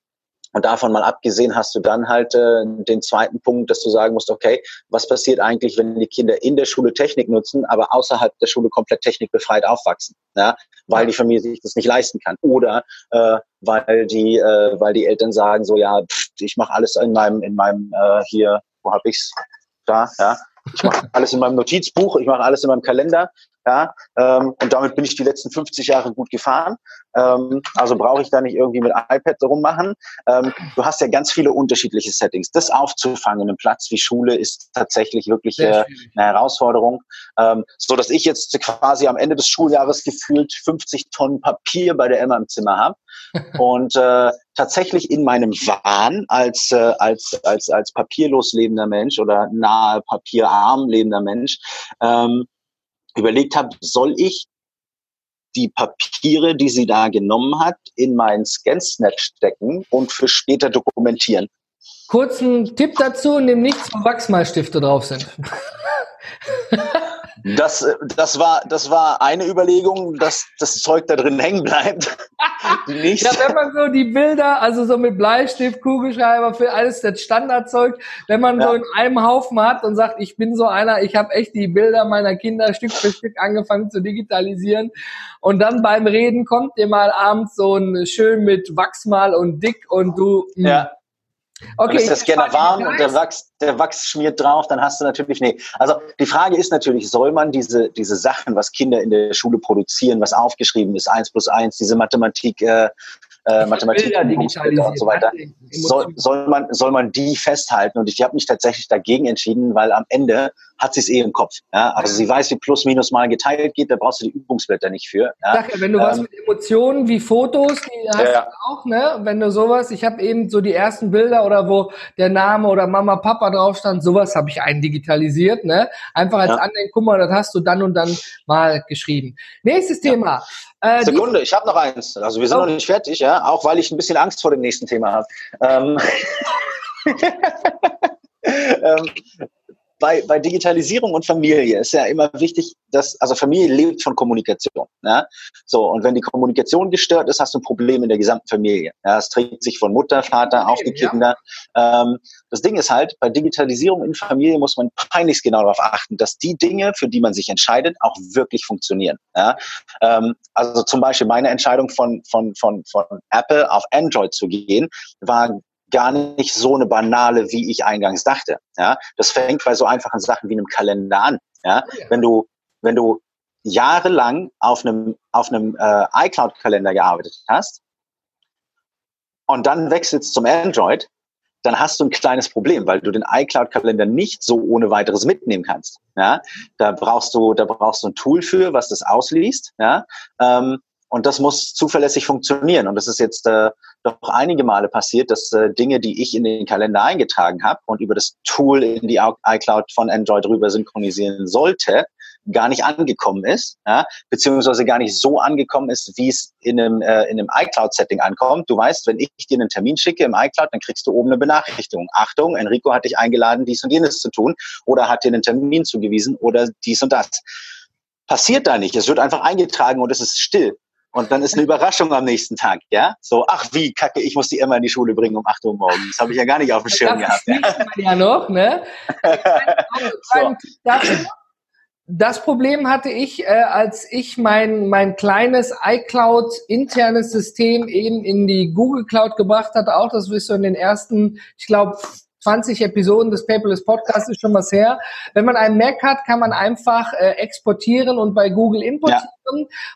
und davon mal abgesehen hast du dann halt äh, den zweiten Punkt, dass du sagen musst, okay, was passiert eigentlich, wenn die Kinder in der Schule Technik nutzen, aber außerhalb der Schule komplett technikbefreit aufwachsen, ja? Weil die Familie sich das nicht leisten kann oder äh, weil die, äh, weil die Eltern sagen so, ja, pff, ich mache alles in meinem, in meinem äh, hier, wo hab ich's? Da, ja, ich mache alles in meinem Notizbuch, ich mache alles in meinem Kalender. Ja, ähm, und damit bin ich die letzten 50 Jahre gut gefahren. Ähm, also brauche ich da nicht irgendwie mit iPad rummachen. Ähm, du hast ja ganz viele unterschiedliche Settings. Das aufzufangen im Platz wie Schule ist tatsächlich wirklich äh, eine Herausforderung. Ähm, so dass ich jetzt quasi am Ende des Schuljahres gefühlt 50 Tonnen Papier bei der Emma im Zimmer habe und äh, tatsächlich in meinem Wahn als äh, als als als papierlos lebender Mensch oder nahe papierarm lebender Mensch ähm, überlegt habe, soll ich die Papiere, die sie da genommen hat, in mein Scansnap stecken und für später dokumentieren. Kurzen Tipp dazu, nimm nichts, wo Wachsmalstifte drauf sind. Das, das, war, das war eine Überlegung, dass das Zeug da drin hängen bleibt. Nicht. Ja, wenn man so die Bilder, also so mit Bleistift, Kugelschreiber, für alles das Standardzeug, wenn man ja. so in einem Haufen hat und sagt, ich bin so einer, ich habe echt die Bilder meiner Kinder Stück für Stück angefangen zu digitalisieren und dann beim Reden kommt dir mal abends so ein schön mit Wachsmal und dick und du, hm, ja. Okay, dann ist der Scanner warm und der Wachs, der Wachs schmiert drauf, dann hast du natürlich, nee. Also die Frage ist natürlich, soll man diese, diese Sachen, was Kinder in der Schule produzieren, was aufgeschrieben ist, eins plus eins, diese Mathematik, äh, äh, Mathematik und so weiter, soll, soll, man, soll man die festhalten? Und ich habe mich tatsächlich dagegen entschieden, weil am Ende hat sie es eh im Kopf. Ja? Also sie weiß, wie plus minus mal geteilt geht, da brauchst du die Übungsblätter nicht für. Ja? Sag ja, wenn du ähm, was mit Emotionen wie Fotos, die hast ja. du auch, ne? Wenn du sowas, ich habe eben so die ersten Bilder oder wo der Name oder Mama, Papa drauf stand, sowas habe ich eindigitalisiert, ne? Einfach als ja. Andenken, guck mal, das hast du dann und dann mal geschrieben. Nächstes Thema. Äh, Sekunde, ich habe noch eins. Also wir sind oh. noch nicht fertig, ja, auch weil ich ein bisschen Angst vor dem nächsten Thema habe. Ähm, ähm, bei, bei Digitalisierung und Familie ist ja immer wichtig, dass, also Familie lebt von Kommunikation. Ja? So, und wenn die Kommunikation gestört ist, hast du ein Problem in der gesamten Familie. Ja? Es trägt sich von Mutter, Vater auf die Kinder. Ja. Ähm, das Ding ist halt, bei Digitalisierung in Familie muss man peinlichst genau darauf achten, dass die Dinge, für die man sich entscheidet, auch wirklich funktionieren. Ja? Ähm, also zum Beispiel meine Entscheidung von, von, von, von Apple auf Android zu gehen, war gar nicht so eine banale, wie ich eingangs dachte. Ja, das fängt bei so einfachen Sachen wie einem Kalender an. Ja, wenn du, wenn du jahrelang auf einem, auf einem äh, iCloud-Kalender gearbeitet hast und dann wechselst zum Android, dann hast du ein kleines Problem, weil du den iCloud-Kalender nicht so ohne weiteres mitnehmen kannst. Ja, da brauchst du, da brauchst du ein Tool für, was das ausliest. Ja, ähm, und das muss zuverlässig funktionieren. Und das ist jetzt äh, doch einige Male passiert, dass äh, Dinge, die ich in den Kalender eingetragen habe und über das Tool in die iCloud von Android rüber synchronisieren sollte, gar nicht angekommen ist, ja, beziehungsweise gar nicht so angekommen ist, wie es in einem, äh, in einem iCloud-Setting ankommt. Du weißt, wenn ich dir einen Termin schicke im iCloud, dann kriegst du oben eine Benachrichtigung. Achtung, Enrico hat dich eingeladen, dies und jenes zu tun oder hat dir einen Termin zugewiesen oder dies und das. Passiert da nicht. Es wird einfach eingetragen und es ist still. Und dann ist eine Überraschung am nächsten Tag, ja? So, ach wie kacke, ich muss die immer in die Schule bringen um 8 Uhr morgens. Das habe ich ja gar nicht auf dem Schirm gehabt. Das ja. ja noch, ne? so. Das Problem hatte ich, äh, als ich mein, mein kleines iCloud internes System eben in die Google Cloud gebracht hatte, auch das wirst du in den ersten, ich glaube, 20 Episoden des Paperless Podcasts ist schon was her. Wenn man einen Mac hat, kann man einfach äh, exportieren und bei Google importieren. Ja.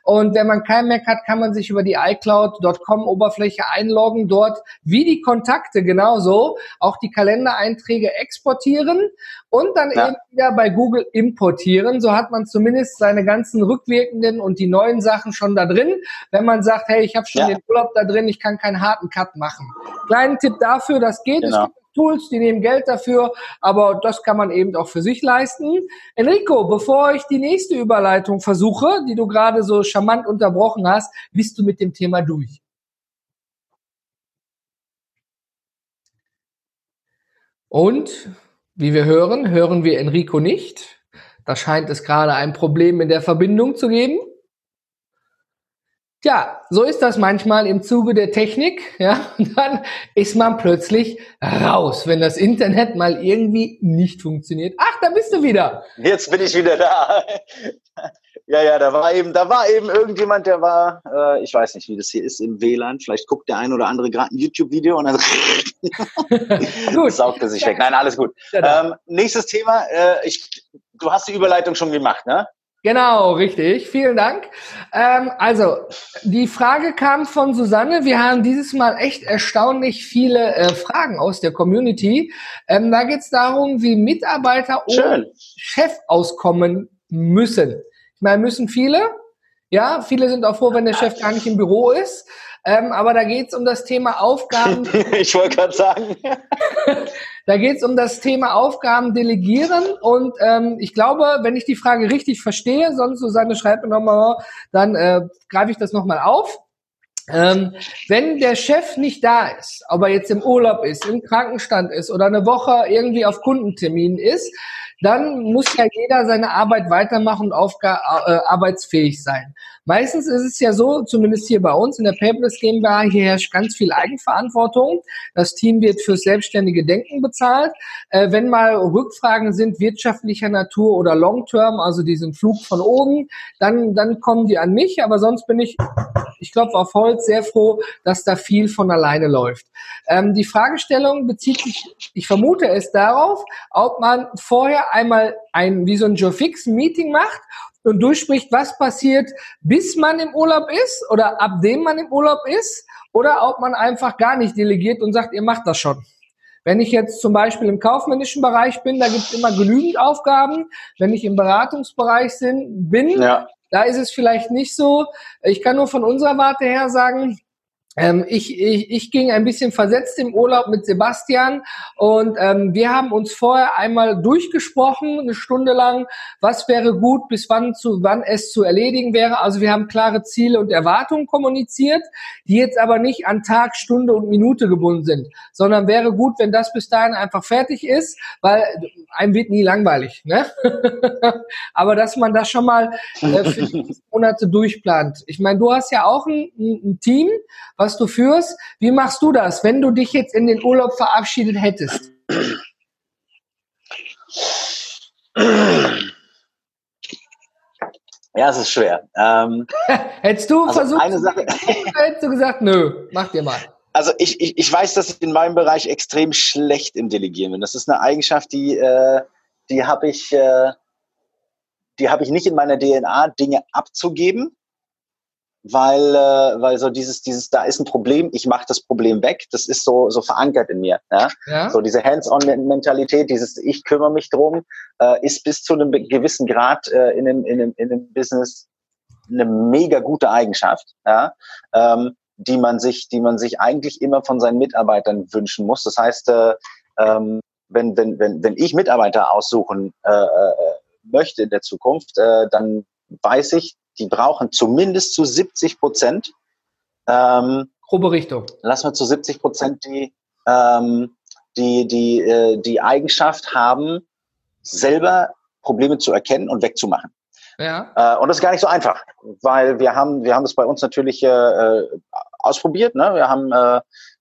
Und wenn man keinen Mac hat, kann man sich über die iCloud.com Oberfläche einloggen, dort wie die Kontakte genauso auch die Kalendereinträge exportieren und dann ja. eben wieder bei Google importieren. So hat man zumindest seine ganzen rückwirkenden und die neuen Sachen schon da drin. Wenn man sagt, hey, ich habe schon ja. den Urlaub da drin, ich kann keinen harten Cut machen. Kleinen Tipp dafür, das geht. Genau. Es gibt Tools, die nehmen Geld dafür, aber das kann man eben auch für sich leisten. Enrico, bevor ich die nächste Überleitung versuche, die du gerade so charmant unterbrochen hast, bist du mit dem Thema durch. Und wie wir hören, hören wir Enrico nicht. Da scheint es gerade ein Problem in der Verbindung zu geben. Tja, so ist das manchmal im Zuge der Technik. Ja, und dann ist man plötzlich raus, wenn das Internet mal irgendwie nicht funktioniert. Ach, da bist du wieder. Jetzt bin ich wieder da. Ja, ja, da war eben, da war eben irgendjemand, der war, äh, ich weiß nicht, wie das hier ist im WLAN. Vielleicht guckt der ein oder andere gerade ein YouTube-Video und dann saugt er sich weg. Nein, alles gut. Ähm, nächstes Thema. Äh, ich, du hast die Überleitung schon gemacht, ne? Genau, richtig. Vielen Dank. Ähm, also, die Frage kam von Susanne. Wir haben dieses Mal echt erstaunlich viele äh, Fragen aus der Community. Ähm, da geht es darum, wie Mitarbeiter ohne Chef auskommen müssen. Ich meine, müssen viele. Ja, viele sind auch froh, wenn der Chef gar nicht im Büro ist. Ähm, aber da geht es um das Thema Aufgaben. ich wollte gerade sagen. da geht es um das Thema Aufgaben delegieren. Und ähm, ich glaube, wenn ich die Frage richtig verstehe, sonst Susanne schreibt mir nochmal, dann äh, greife ich das nochmal auf. ähm, wenn der Chef nicht da ist, ob er jetzt im Urlaub ist, im Krankenstand ist oder eine Woche irgendwie auf Kundentermin ist, dann muss ja jeder seine Arbeit weitermachen und äh, arbeitsfähig sein. Meistens ist es ja so, zumindest hier bei uns in der Paperless GmbH, hier herrscht ganz viel Eigenverantwortung. Das Team wird fürs selbstständige Denken bezahlt. Äh, wenn mal Rückfragen sind wirtschaftlicher Natur oder Long-Term, also diesen Flug von oben, dann, dann kommen die an mich. Aber sonst bin ich, ich klopfe auf Holz, sehr froh, dass da viel von alleine läuft. Ähm, die Fragestellung bezieht sich, ich vermute es darauf, ob man vorher einmal ein, wie so ein Joe Fix Meeting macht und durchspricht, was passiert, bis man im Urlaub ist oder ab dem man im Urlaub ist oder ob man einfach gar nicht delegiert und sagt, ihr macht das schon. Wenn ich jetzt zum Beispiel im kaufmännischen Bereich bin, da gibt es immer genügend Aufgaben. Wenn ich im Beratungsbereich bin, ja. da ist es vielleicht nicht so. Ich kann nur von unserer Warte her sagen, ähm, ich, ich, ich ging ein bisschen versetzt im Urlaub mit Sebastian und ähm, wir haben uns vorher einmal durchgesprochen, eine Stunde lang, was wäre gut, bis wann, zu, wann es zu erledigen wäre. Also wir haben klare Ziele und Erwartungen kommuniziert, die jetzt aber nicht an Tag, Stunde und Minute gebunden sind, sondern wäre gut, wenn das bis dahin einfach fertig ist, weil einem wird nie langweilig. Ne? aber dass man das schon mal äh, für Monate durchplant. Ich meine, du hast ja auch ein, ein Team, was du führst. Wie machst du das, wenn du dich jetzt in den Urlaub verabschiedet hättest? Ja, es ist schwer. Ähm, hättest du also versucht, eine Sache, hättest du gesagt, nö, mach dir mal. Also ich, ich, ich weiß, dass ich in meinem Bereich extrem schlecht im Delegieren bin. Das ist eine Eigenschaft, die, äh, die habe ich, äh, die habe ich nicht in meiner DNA, Dinge abzugeben weil, äh, weil so dieses, dieses, da ist ein Problem, ich mache das Problem weg, das ist so, so verankert in mir. Ja? ja. So diese Hands-on-Mentalität, dieses Ich kümmere mich drum, äh, ist bis zu einem gewissen Grad äh, in, einem, in, einem, in einem Business eine mega gute Eigenschaft, ja? ähm, die man sich, die man sich eigentlich immer von seinen Mitarbeitern wünschen muss. Das heißt, äh, ähm, wenn, wenn, wenn, wenn ich Mitarbeiter aussuchen äh, äh möchte in der Zukunft, äh, dann weiß ich, die brauchen zumindest zu 70 Prozent. Ähm, Grobe Richtung. Lass mal zu 70 Prozent die, ähm, die, die, äh, die Eigenschaft haben, selber Probleme zu erkennen und wegzumachen. Ja. Äh, und das ist gar nicht so einfach, weil wir haben, wir haben es bei uns natürlich äh ausprobiert. Ne? Wir haben äh,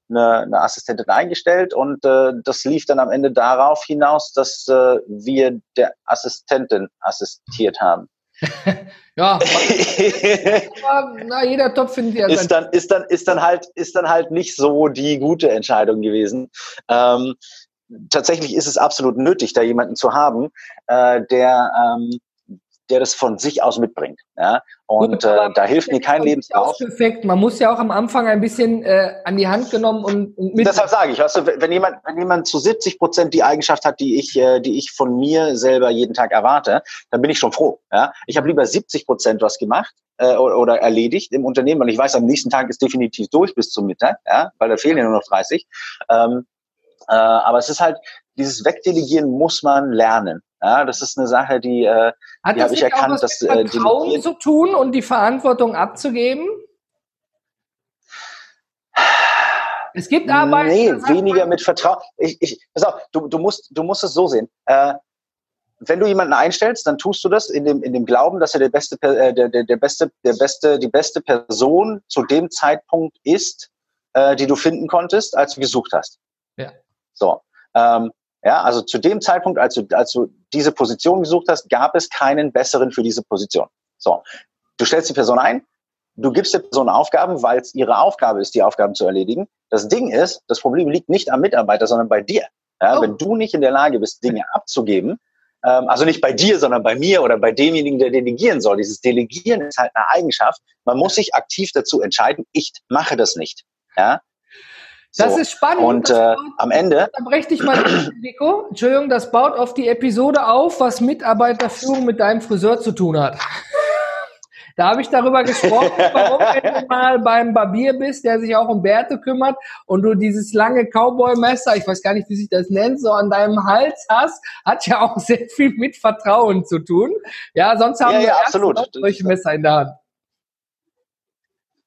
eine, eine Assistentin eingestellt und äh, das lief dann am Ende darauf hinaus, dass äh, wir der Assistentin assistiert haben. ja, na, jeder Topf findet ja ist dann, ist dann ist dann halt ist dann halt nicht so die gute Entscheidung gewesen. Ähm, tatsächlich ist es absolut nötig, da jemanden zu haben, äh, der ähm, der das von sich aus mitbringt. Ja? Und äh, da hilft mir kein Lebenslauf. Perfekt. Man muss ja auch am Anfang ein bisschen äh, an die Hand genommen und, und mit. Deshalb sage ich, weißt du, wenn jemand, wenn jemand zu 70 Prozent die Eigenschaft hat, die ich, äh, die ich von mir selber jeden Tag erwarte, dann bin ich schon froh. Ja? Ich habe lieber 70 Prozent was gemacht äh, oder erledigt im Unternehmen und ich weiß, am nächsten Tag ist definitiv durch bis zum Mittag, ja? weil da fehlen ja nur noch 30. Ähm, äh, aber es ist halt, dieses Wegdelegieren muss man lernen. Ja, das ist eine Sache, die, äh, Hat die habe ich erkannt, auch was dass mit Vertrauen äh, zu tun und die Verantwortung abzugeben. Es gibt Arbeit. Nee, weniger mit Vertrauen. Ich, ich, pass auf, du, du, musst, du musst es so sehen. Äh, wenn du jemanden einstellst, dann tust du das in dem, in dem Glauben, dass er der beste, äh, der, der, der beste, der beste, die beste Person zu dem Zeitpunkt ist, äh, die du finden konntest, als du gesucht hast. Ja. So. Ähm, ja, also zu dem Zeitpunkt, als du, als du diese Position gesucht hast, gab es keinen besseren für diese Position. So, du stellst die Person ein, du gibst der Person Aufgaben, weil es ihre Aufgabe ist, die Aufgaben zu erledigen. Das Ding ist, das Problem liegt nicht am Mitarbeiter, sondern bei dir. Ja, oh. Wenn du nicht in der Lage bist, Dinge abzugeben, ähm, also nicht bei dir, sondern bei mir oder bei demjenigen, der delegieren soll. Dieses Delegieren ist halt eine Eigenschaft. Man muss sich aktiv dazu entscheiden, ich mache das nicht. Ja? Das so. ist spannend. Und äh, am Ende. Da breche ich mal, Nico. Entschuldigung, das baut auf die Episode auf, was Mitarbeiterführung mit deinem Friseur zu tun hat. Da habe ich darüber gesprochen, warum wenn du mal beim Barbier bist, der sich auch um Bärte kümmert und du dieses lange Cowboy-Messer, ich weiß gar nicht, wie sich das nennt, so an deinem Hals hast, hat ja auch sehr viel mit Vertrauen zu tun. Ja, sonst haben ja, wir ja, absolut. solche Messer in der Hand.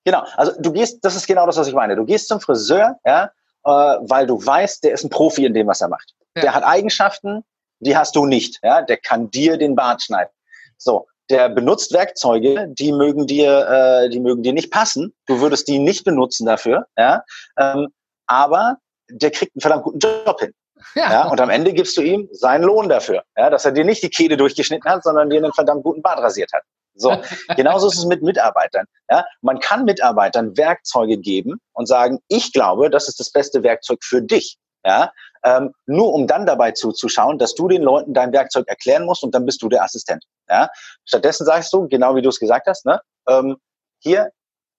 Genau, also du gehst, das ist genau das, was ich meine. Du gehst zum Friseur, ja, äh, weil du weißt, der ist ein Profi in dem, was er macht. Ja. Der hat Eigenschaften, die hast du nicht. Ja, der kann dir den Bart schneiden. So, der benutzt Werkzeuge, die mögen dir, äh, die mögen dir nicht passen. Du würdest die nicht benutzen dafür. Ja, ähm, aber der kriegt einen verdammt guten Job hin. Ja. ja. Und am Ende gibst du ihm seinen Lohn dafür, ja, dass er dir nicht die Kehle durchgeschnitten hat, sondern dir einen verdammt guten Bart rasiert hat. So, genauso ist es mit Mitarbeitern. Ja, man kann Mitarbeitern Werkzeuge geben und sagen, ich glaube, das ist das beste Werkzeug für dich. Ja, ähm, nur um dann dabei zuzuschauen, dass du den Leuten dein Werkzeug erklären musst und dann bist du der Assistent. Ja, stattdessen sagst du, genau wie du es gesagt hast, ne, ähm, hier,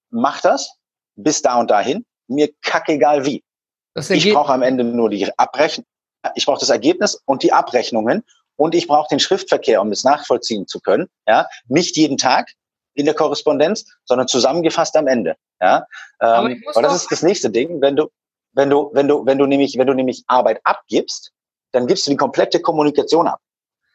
mach das, bis da und dahin, mir kackegal wie. ich brauche am Ende nur die Abrechnung, ich brauche das Ergebnis und die Abrechnungen und ich brauche den Schriftverkehr, um es nachvollziehen zu können. Ja, nicht jeden Tag in der Korrespondenz, sondern zusammengefasst am Ende. Ja, ähm, aber das ist das nächste Ding, wenn du, wenn du, wenn du, wenn du nämlich, wenn du nämlich Arbeit abgibst, dann gibst du die komplette Kommunikation ab.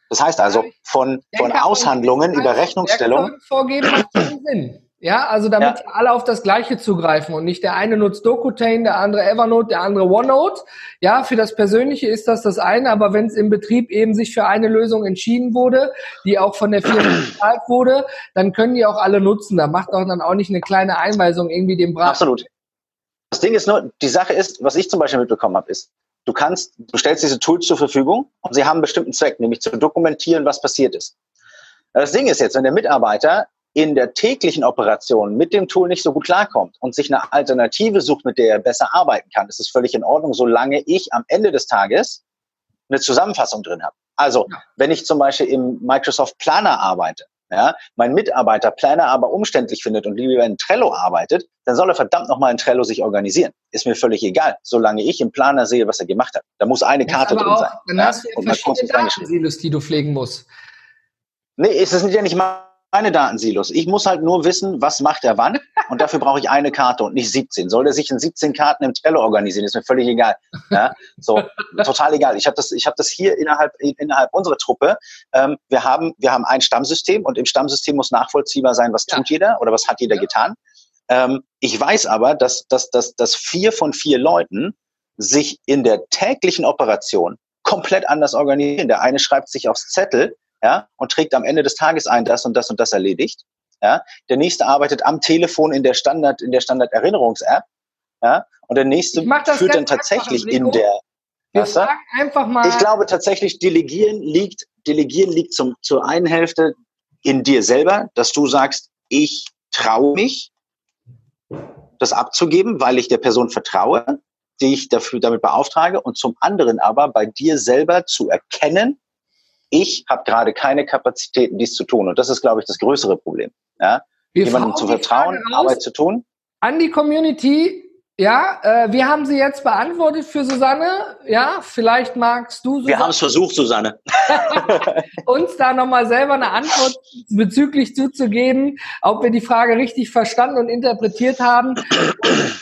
Das heißt also von von Aushandlungen über Rechnungsstellung. Vorgeben macht Sinn. Ja, also damit ja. alle auf das Gleiche zugreifen und nicht der eine nutzt DocuTane, der andere Evernote, der andere OneNote. Ja, für das Persönliche ist das das eine, aber wenn es im Betrieb eben sich für eine Lösung entschieden wurde, die auch von der Firma bezahlt wurde, dann können die auch alle nutzen. Da macht auch dann auch nicht eine kleine Einweisung irgendwie dem Braten. Absolut. Das Ding ist nur, die Sache ist, was ich zum Beispiel mitbekommen habe, ist, du kannst, du stellst diese Tools zur Verfügung und sie haben einen bestimmten Zweck, nämlich zu dokumentieren, was passiert ist. Das Ding ist jetzt, wenn der Mitarbeiter in der täglichen Operation mit dem Tool nicht so gut klarkommt und sich eine Alternative sucht, mit der er besser arbeiten kann, ist es völlig in Ordnung, solange ich am Ende des Tages eine Zusammenfassung drin habe. Also, wenn ich zum Beispiel im Microsoft Planner arbeite, ja, mein Mitarbeiter Planner aber umständlich findet und lieber in Trello arbeitet, dann soll er verdammt nochmal in Trello sich organisieren. Ist mir völlig egal, solange ich im Planer sehe, was er gemacht hat. Da muss eine Karte drin auch, sein. Dann ja, hast du ja verschiedene Datensilos, die du pflegen musst. Nee, es sind ja nicht mal keine Datensilos. Ich muss halt nur wissen, was macht er wann. Und dafür brauche ich eine Karte und nicht 17. Soll er sich in 17 Karten im Trello organisieren? Ist mir völlig egal. Ja? So, total egal. Ich habe das, ich habe das hier innerhalb, innerhalb unserer Truppe. Ähm, wir haben, wir haben ein Stammsystem und im Stammsystem muss nachvollziehbar sein, was ja. tut jeder oder was hat jeder ja. getan. Ähm, ich weiß aber, dass, dass, dass, dass vier von vier Leuten sich in der täglichen Operation komplett anders organisieren. Der eine schreibt sich aufs Zettel, ja, und trägt am Ende des Tages ein, das und das und das erledigt. Ja, der nächste arbeitet am Telefon in der Standard, in der Standard Erinnerungs-App. Ja, und der nächste führt dann tatsächlich in der, wir fragen einfach mal. Ich glaube tatsächlich, Delegieren liegt, Delegieren liegt zum, zur einen Hälfte in dir selber, dass du sagst, ich traue mich, das abzugeben, weil ich der Person vertraue, die ich dafür damit beauftrage, und zum anderen aber bei dir selber zu erkennen, ich habe gerade keine Kapazitäten, dies zu tun. Und das ist, glaube ich, das größere Problem. Ja? Jemandem zu vertrauen, Arbeit zu tun. An die Community, ja, äh, wir haben sie jetzt beantwortet für Susanne. Ja, vielleicht magst du. Susanne, wir haben es versucht, Susanne. uns da nochmal selber eine Antwort bezüglich zuzugeben, ob wir die Frage richtig verstanden und interpretiert haben.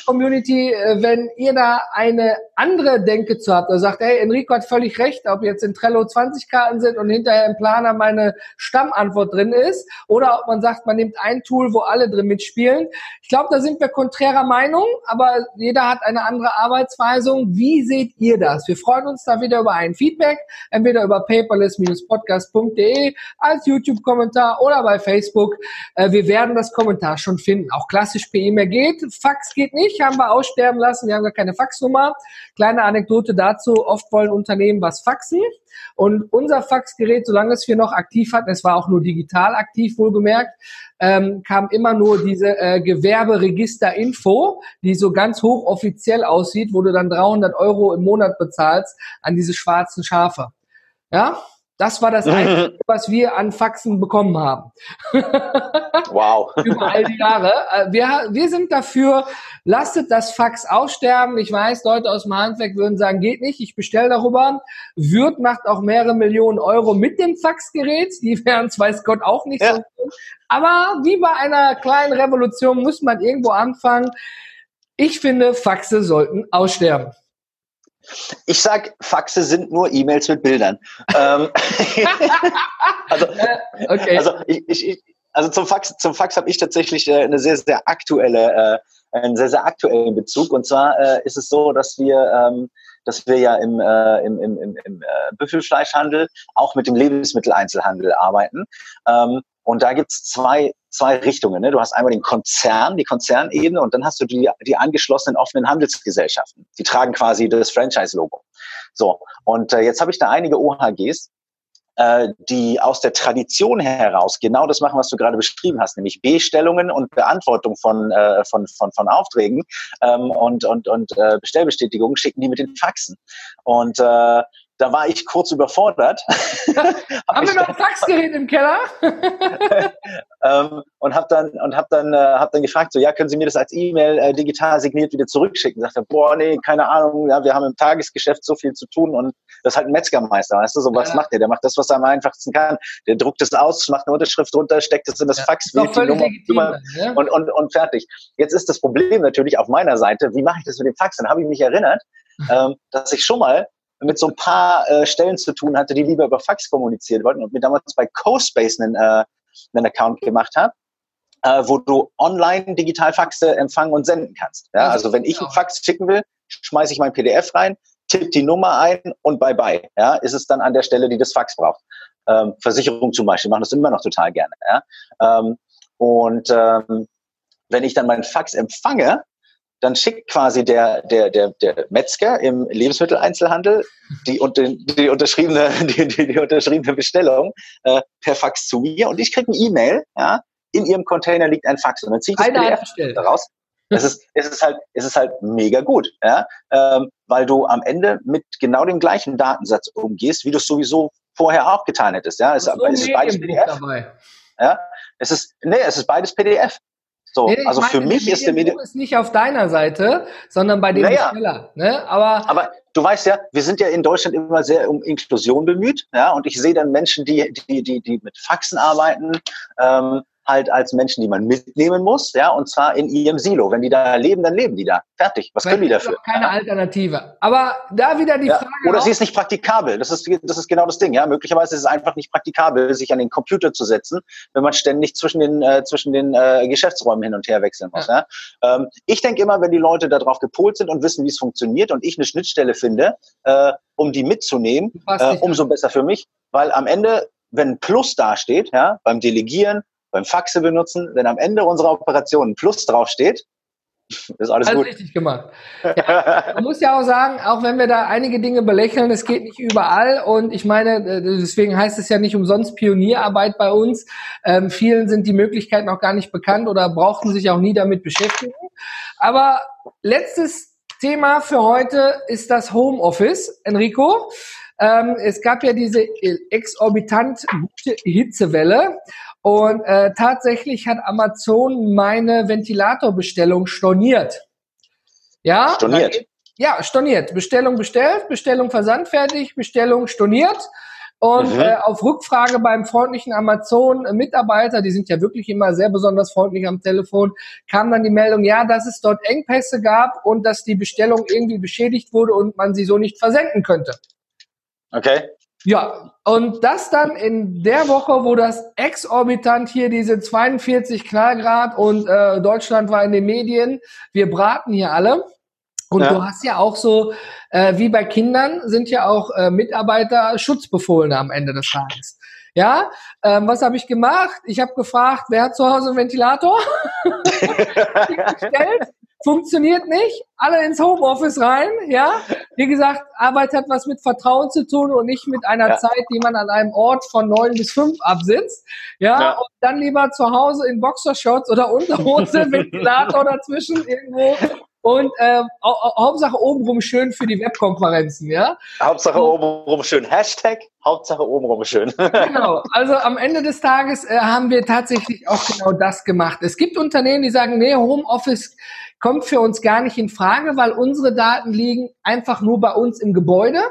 Community, äh, wenn ihr da eine andere Denke zu habt, oder sagt, hey, Enrico hat völlig recht, ob jetzt in Trello 20 Karten sind und hinterher im Planer meine Stammantwort drin ist, oder ob man sagt, man nimmt ein Tool, wo alle drin mitspielen. Ich glaube, da sind wir konträrer Meinung, aber jeder hat eine andere Arbeitsweisung. Wie seht ihr das? Wir freuen uns da wieder über ein Feedback, entweder über paperless-podcast.de als YouTube-Kommentar oder bei Facebook. Äh, wir werden das Kommentar schon finden. Auch klassisch per E-Mail geht. Fax geht nicht, haben wir aussterben lassen. Wir haben gar keine Faxnummer. Kleine Anekdote dazu. Oft wollen Unternehmen was faxen. Und unser Faxgerät, solange es wir noch aktiv hatten, es war auch nur digital aktiv, wohlgemerkt, ähm, kam immer nur diese äh, Gewerberegister-Info, die so ganz hochoffiziell aussieht, wo du dann 300 Euro im Monat bezahlst an diese schwarzen Schafe. Ja, das war das Einzige, was wir an Faxen bekommen haben. wow. Über all die Jahre. Äh, wir, wir sind dafür, lasst das Fax aussterben. Ich weiß, Leute aus dem Handwerk würden sagen, geht nicht, ich bestelle darüber. Würth macht auch mehrere Millionen Euro mit dem Faxgerät. Die wären es, weiß Gott, auch nicht ja. so gut. Aber wie bei einer kleinen Revolution muss man irgendwo anfangen. Ich finde, Faxe sollten aussterben. Ich sag, Faxe sind nur E-Mails mit Bildern. Ähm, also, okay. also ich, ich, Also zum Fax, zum Fax habe ich tatsächlich äh, eine sehr, sehr aktuelle, äh, einen sehr, sehr aktuellen Bezug. Und zwar äh, ist es so, dass wir, ähm, dass wir ja im, äh, im, im, im, im äh, Büffelfleischhandel auch mit dem Lebensmitteleinzelhandel arbeiten. Ähm, und da gibt's zwei, zwei Richtungen. Ne? Du hast einmal den Konzern, die Konzernebene, und dann hast du die, die angeschlossenen offenen Handelsgesellschaften. Die tragen quasi das Franchise-Logo. So, und äh, jetzt habe ich da einige OHGs, äh, die aus der Tradition heraus genau das machen, was du gerade beschrieben hast, nämlich Bestellungen und Beantwortung von, äh, von, von, von Aufträgen ähm, und, und, und äh, Bestellbestätigungen schicken die mit den Faxen. Und äh, da war ich kurz überfordert. Haben wir noch ein Faxgerät im Keller? ähm, und habe dann und habe dann äh, hab dann gefragt so ja können Sie mir das als E-Mail äh, digital signiert wieder zurückschicken? Sagt er boah nee keine Ahnung ja wir haben im Tagesgeschäft so viel zu tun und das ist halt ein Metzgermeister weißt du so was ja. macht der? Der macht das was er am einfachsten kann. Der druckt es aus, macht eine Unterschrift drunter, steckt es in das ja, Fax, wählt die Nummer, Nummer ja? und, und und fertig. Jetzt ist das Problem natürlich auf meiner Seite. Wie mache ich das mit dem Fax? Dann habe ich mich erinnert, ähm, dass ich schon mal mit so ein paar äh, Stellen zu tun hatte, die lieber über Fax kommuniziert wollten und mir damals bei CoSpace einen, äh, einen Account gemacht habe, äh, wo du online digital Faxe empfangen und senden kannst. Ja? Also wenn ich einen Fax schicken will, schmeiße ich mein PDF rein, tippe die Nummer ein und bye bye. Ja? Ist es dann an der Stelle, die das Fax braucht. Ähm, Versicherung zum Beispiel machen das immer noch total gerne. Ja? Ähm, und ähm, wenn ich dann meinen Fax empfange, dann schickt quasi der, der, der, der Metzger im Lebensmitteleinzelhandel die, die, unterschriebene, die, die, die unterschriebene Bestellung äh, per Fax zu mir und ich kriege eine E-Mail, ja, in ihrem Container liegt ein Fax und dann ziehe ich das PDF daraus. Es ist, es ist halt, es ist halt mega gut, ja, ähm, weil du am Ende mit genau dem gleichen Datensatz umgehst, wie du es sowieso vorher auch getan hättest, ja. Es, so es ist beides PDF. Dabei. Ja, es ist, nee, es ist beides PDF. So, nee, also meine, für mich ist der Medium ist nicht auf deiner Seite, sondern bei dem naja, Besteller. Ne? Aber, aber du weißt ja, wir sind ja in Deutschland immer sehr um Inklusion bemüht, ja, und ich sehe dann Menschen, die die die die mit Faxen arbeiten, ähm, halt als Menschen, die man mitnehmen muss, ja, und zwar in ihrem Silo. Wenn die da leben, dann leben die da. Fertig. Was Weil können die dafür? Keine Alternative. Aber da wieder die ja. Frage. Oder sie ist nicht praktikabel. Das ist, das ist genau das Ding, ja. Möglicherweise ist es einfach nicht praktikabel, sich an den Computer zu setzen, wenn man ständig zwischen den, äh, zwischen den äh, Geschäftsräumen hin und her wechseln muss, ja. ja? Ähm, ich denke immer, wenn die Leute darauf gepolt sind und wissen, wie es funktioniert und ich eine Schnittstelle finde, äh, um die mitzunehmen, äh, umso besser für mich, weil am Ende wenn ein Plus dasteht, ja, beim Delegieren, beim Faxe benutzen, wenn am Ende unserer Operation ein Plus draufsteht, ist alles, alles gut. richtig gemacht. Ja, man muss ja auch sagen, auch wenn wir da einige Dinge belächeln, es geht nicht überall und ich meine, äh, deswegen heißt es ja nicht umsonst Pionierarbeit bei uns. Ähm, vielen sind die Möglichkeiten auch gar nicht bekannt oder brauchten sich auch nie damit beschäftigen. Aber letztes Thema für heute ist das Homeoffice. Enrico, ähm, es gab ja diese exorbitant gute Hitzewelle und äh, tatsächlich hat Amazon meine Ventilatorbestellung storniert. Ja, storniert. ja, storniert. Bestellung bestellt, Bestellung versandfertig, Bestellung storniert. Und mhm. äh, auf Rückfrage beim freundlichen Amazon-Mitarbeiter, die sind ja wirklich immer sehr besonders freundlich am Telefon, kam dann die Meldung, ja, dass es dort Engpässe gab und dass die Bestellung irgendwie beschädigt wurde und man sie so nicht versenden könnte. Okay. Ja, und das dann in der Woche, wo das exorbitant hier diese 42 Knallgrad und äh, Deutschland war in den Medien, wir braten hier alle. Und ja. du hast ja auch so, äh, wie bei Kindern, sind ja auch äh, Mitarbeiter Schutzbefohlene am Ende des Tages. Ja, ähm, was habe ich gemacht? Ich habe gefragt, wer hat zu Hause einen Ventilator? gestellt funktioniert nicht, alle ins Homeoffice rein, ja. Wie gesagt, Arbeit hat was mit Vertrauen zu tun und nicht mit einer ja. Zeit, die man an einem Ort von neun bis fünf absitzt, ja. ja. Und dann lieber zu Hause in Boxershorts oder Unterhose, Ventilator dazwischen irgendwo und äh, Hauptsache obenrum schön für die Webkonferenzen, ja? Hauptsache obenrum schön. Hashtag Hauptsache obenrum schön. genau. Also am Ende des Tages äh, haben wir tatsächlich auch genau das gemacht. Es gibt Unternehmen, die sagen, nee, Homeoffice kommt für uns gar nicht in Frage, weil unsere Daten liegen einfach nur bei uns im Gebäude.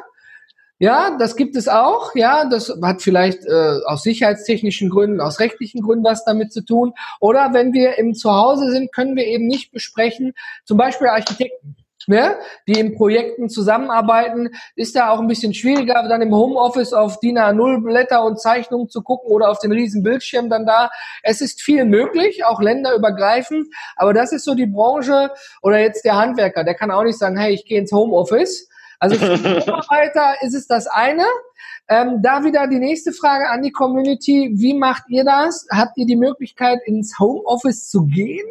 Ja, das gibt es auch. Ja, das hat vielleicht äh, aus sicherheitstechnischen Gründen, aus rechtlichen Gründen was damit zu tun. Oder wenn wir im Zuhause sind, können wir eben nicht besprechen, zum Beispiel Architekten. Ne, die in Projekten zusammenarbeiten, ist da auch ein bisschen schwieriger, dann im Homeoffice auf DIN A0 Blätter und Zeichnungen zu gucken oder auf den riesen Bildschirm dann da. Es ist viel möglich, auch länderübergreifend, aber das ist so die Branche oder jetzt der Handwerker, der kann auch nicht sagen, hey, ich gehe ins Homeoffice. Also für Mitarbeiter ist es das eine. Ähm, da wieder die nächste Frage an die Community. Wie macht ihr das? Habt ihr die Möglichkeit, ins Homeoffice zu gehen?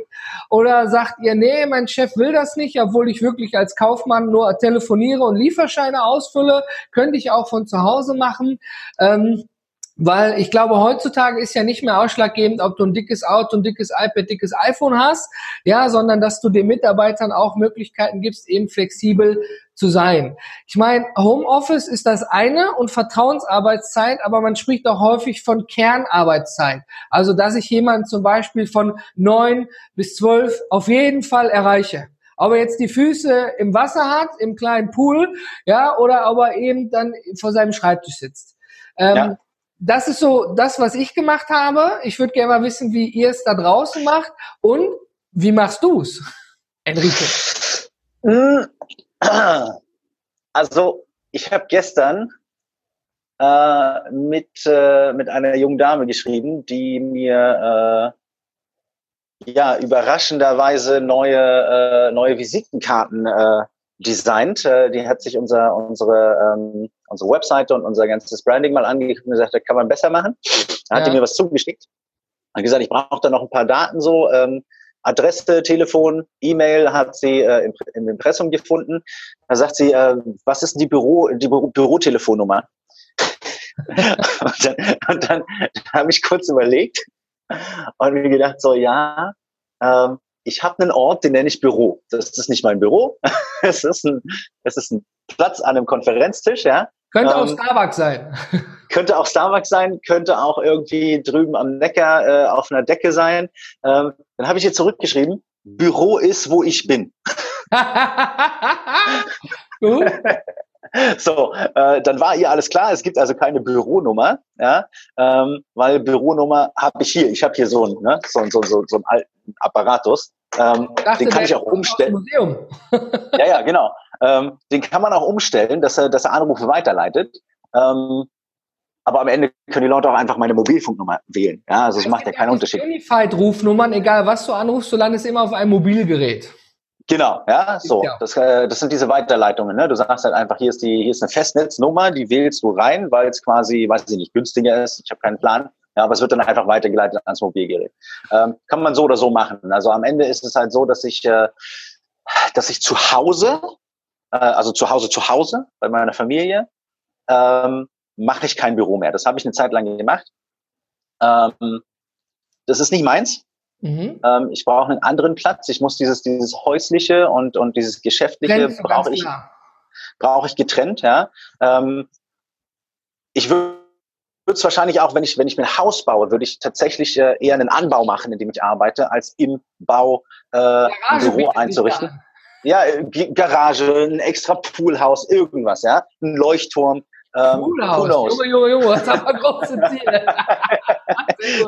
Oder sagt ihr, nee, mein Chef will das nicht, obwohl ich wirklich als Kaufmann nur telefoniere und Lieferscheine ausfülle? Könnte ich auch von zu Hause machen. Ähm, weil ich glaube, heutzutage ist ja nicht mehr ausschlaggebend, ob du ein dickes Auto, ein dickes iPad, dickes iPhone hast, ja, sondern dass du den Mitarbeitern auch Möglichkeiten gibst, eben flexibel zu sein. Ich meine, Homeoffice ist das eine und Vertrauensarbeitszeit, aber man spricht auch häufig von Kernarbeitszeit. Also, dass ich jemanden zum Beispiel von neun bis zwölf auf jeden Fall erreiche. Ob er jetzt die Füße im Wasser hat, im kleinen Pool, ja, oder ob er eben dann vor seinem Schreibtisch sitzt. Ähm, ja. Das ist so das, was ich gemacht habe. Ich würde gerne mal wissen, wie ihr es da draußen macht und wie machst du es, Enrique? Also, ich habe gestern äh, mit, äh, mit einer jungen Dame geschrieben, die mir äh, ja überraschenderweise neue, äh, neue Visitenkarten äh, designt. Äh, die hat sich unser, unsere, ähm, unsere Webseite und unser ganzes Branding mal angeguckt und gesagt, da kann man besser machen. Da hat ja. die mir was zugeschickt. Hat gesagt, ich brauche da noch ein paar Daten so. Ähm, Adresse, Telefon, E-Mail hat sie äh, im, im Impressum gefunden. Da sagt sie, äh, was ist die Büro, die Büro, Bürotelefonnummer? und dann, und dann habe ich kurz überlegt und mir gedacht, so ja, ähm, ich habe einen Ort, den nenne ich Büro. Das ist nicht mein Büro. es ist ein, es ist ein Platz an einem Konferenztisch, ja. Könnte ähm, auch Starbucks sein. Könnte auch Starbucks sein, könnte auch irgendwie drüben am Neckar äh, auf einer Decke sein. Ähm, dann habe ich hier zurückgeschrieben, Büro ist, wo ich bin. so, äh, dann war ihr alles klar. Es gibt also keine Büronummer, ja, ähm, weil Büronummer habe ich hier. Ich habe hier so einen, ne, so, so, so, so einen alten Apparatus. Ähm, dachte, den kann ich auch umstellen. ja, ja, genau. Ähm, den kann man auch umstellen, dass er, dass er Anrufe weiterleitet. Ähm, aber am Ende können die Leute auch einfach meine Mobilfunknummer wählen. Ja, also es macht ja keinen Unterschied. Unified-Rufnummern, egal was du anrufst, du landest immer auf einem Mobilgerät. Genau, ja, so. Das, äh, das sind diese Weiterleitungen. Ne? Du sagst halt einfach, hier ist die, hier ist eine Festnetznummer, die wählst du rein, weil es quasi, weiß ich nicht, günstiger ist. Ich habe keinen Plan. Ja, aber es wird dann einfach weitergeleitet ans Mobilgerät. Ähm, kann man so oder so machen. Also am Ende ist es halt so, dass ich, äh, dass ich zu Hause, äh, also zu Hause zu Hause bei meiner Familie, ähm, mache ich kein Büro mehr. Das habe ich eine Zeit lang gemacht. Ähm, das ist nicht meins. Mhm. Ähm, ich brauche einen anderen Platz. Ich muss dieses, dieses häusliche und, und dieses geschäftliche brauche ich, brauche ich getrennt, ja. Ähm, ich würde es wahrscheinlich auch, wenn ich, wenn ich mir ein Haus baue, würde ich tatsächlich äh, eher einen Anbau machen, in dem ich arbeite, als im Bau äh, ein Büro einzurichten. Ja, äh, Garage, ein extra Poolhaus, irgendwas, ja. Ein Leuchtturm. Ähm, Poolhaus. Junge, Junge, Junge, das haben wir große Ziele.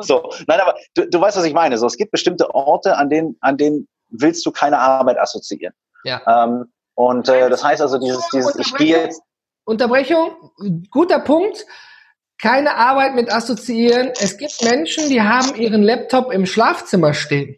so, nein, aber du, du weißt, was ich meine. So, es gibt bestimmte Orte, an denen, an denen willst du keine Arbeit assoziieren. Ja. Ähm, und äh, das heißt also, dieses, dieses ich gehe jetzt. Unterbrechung, guter Punkt. Keine Arbeit mit assoziieren. Es gibt Menschen, die haben ihren Laptop im Schlafzimmer stehen.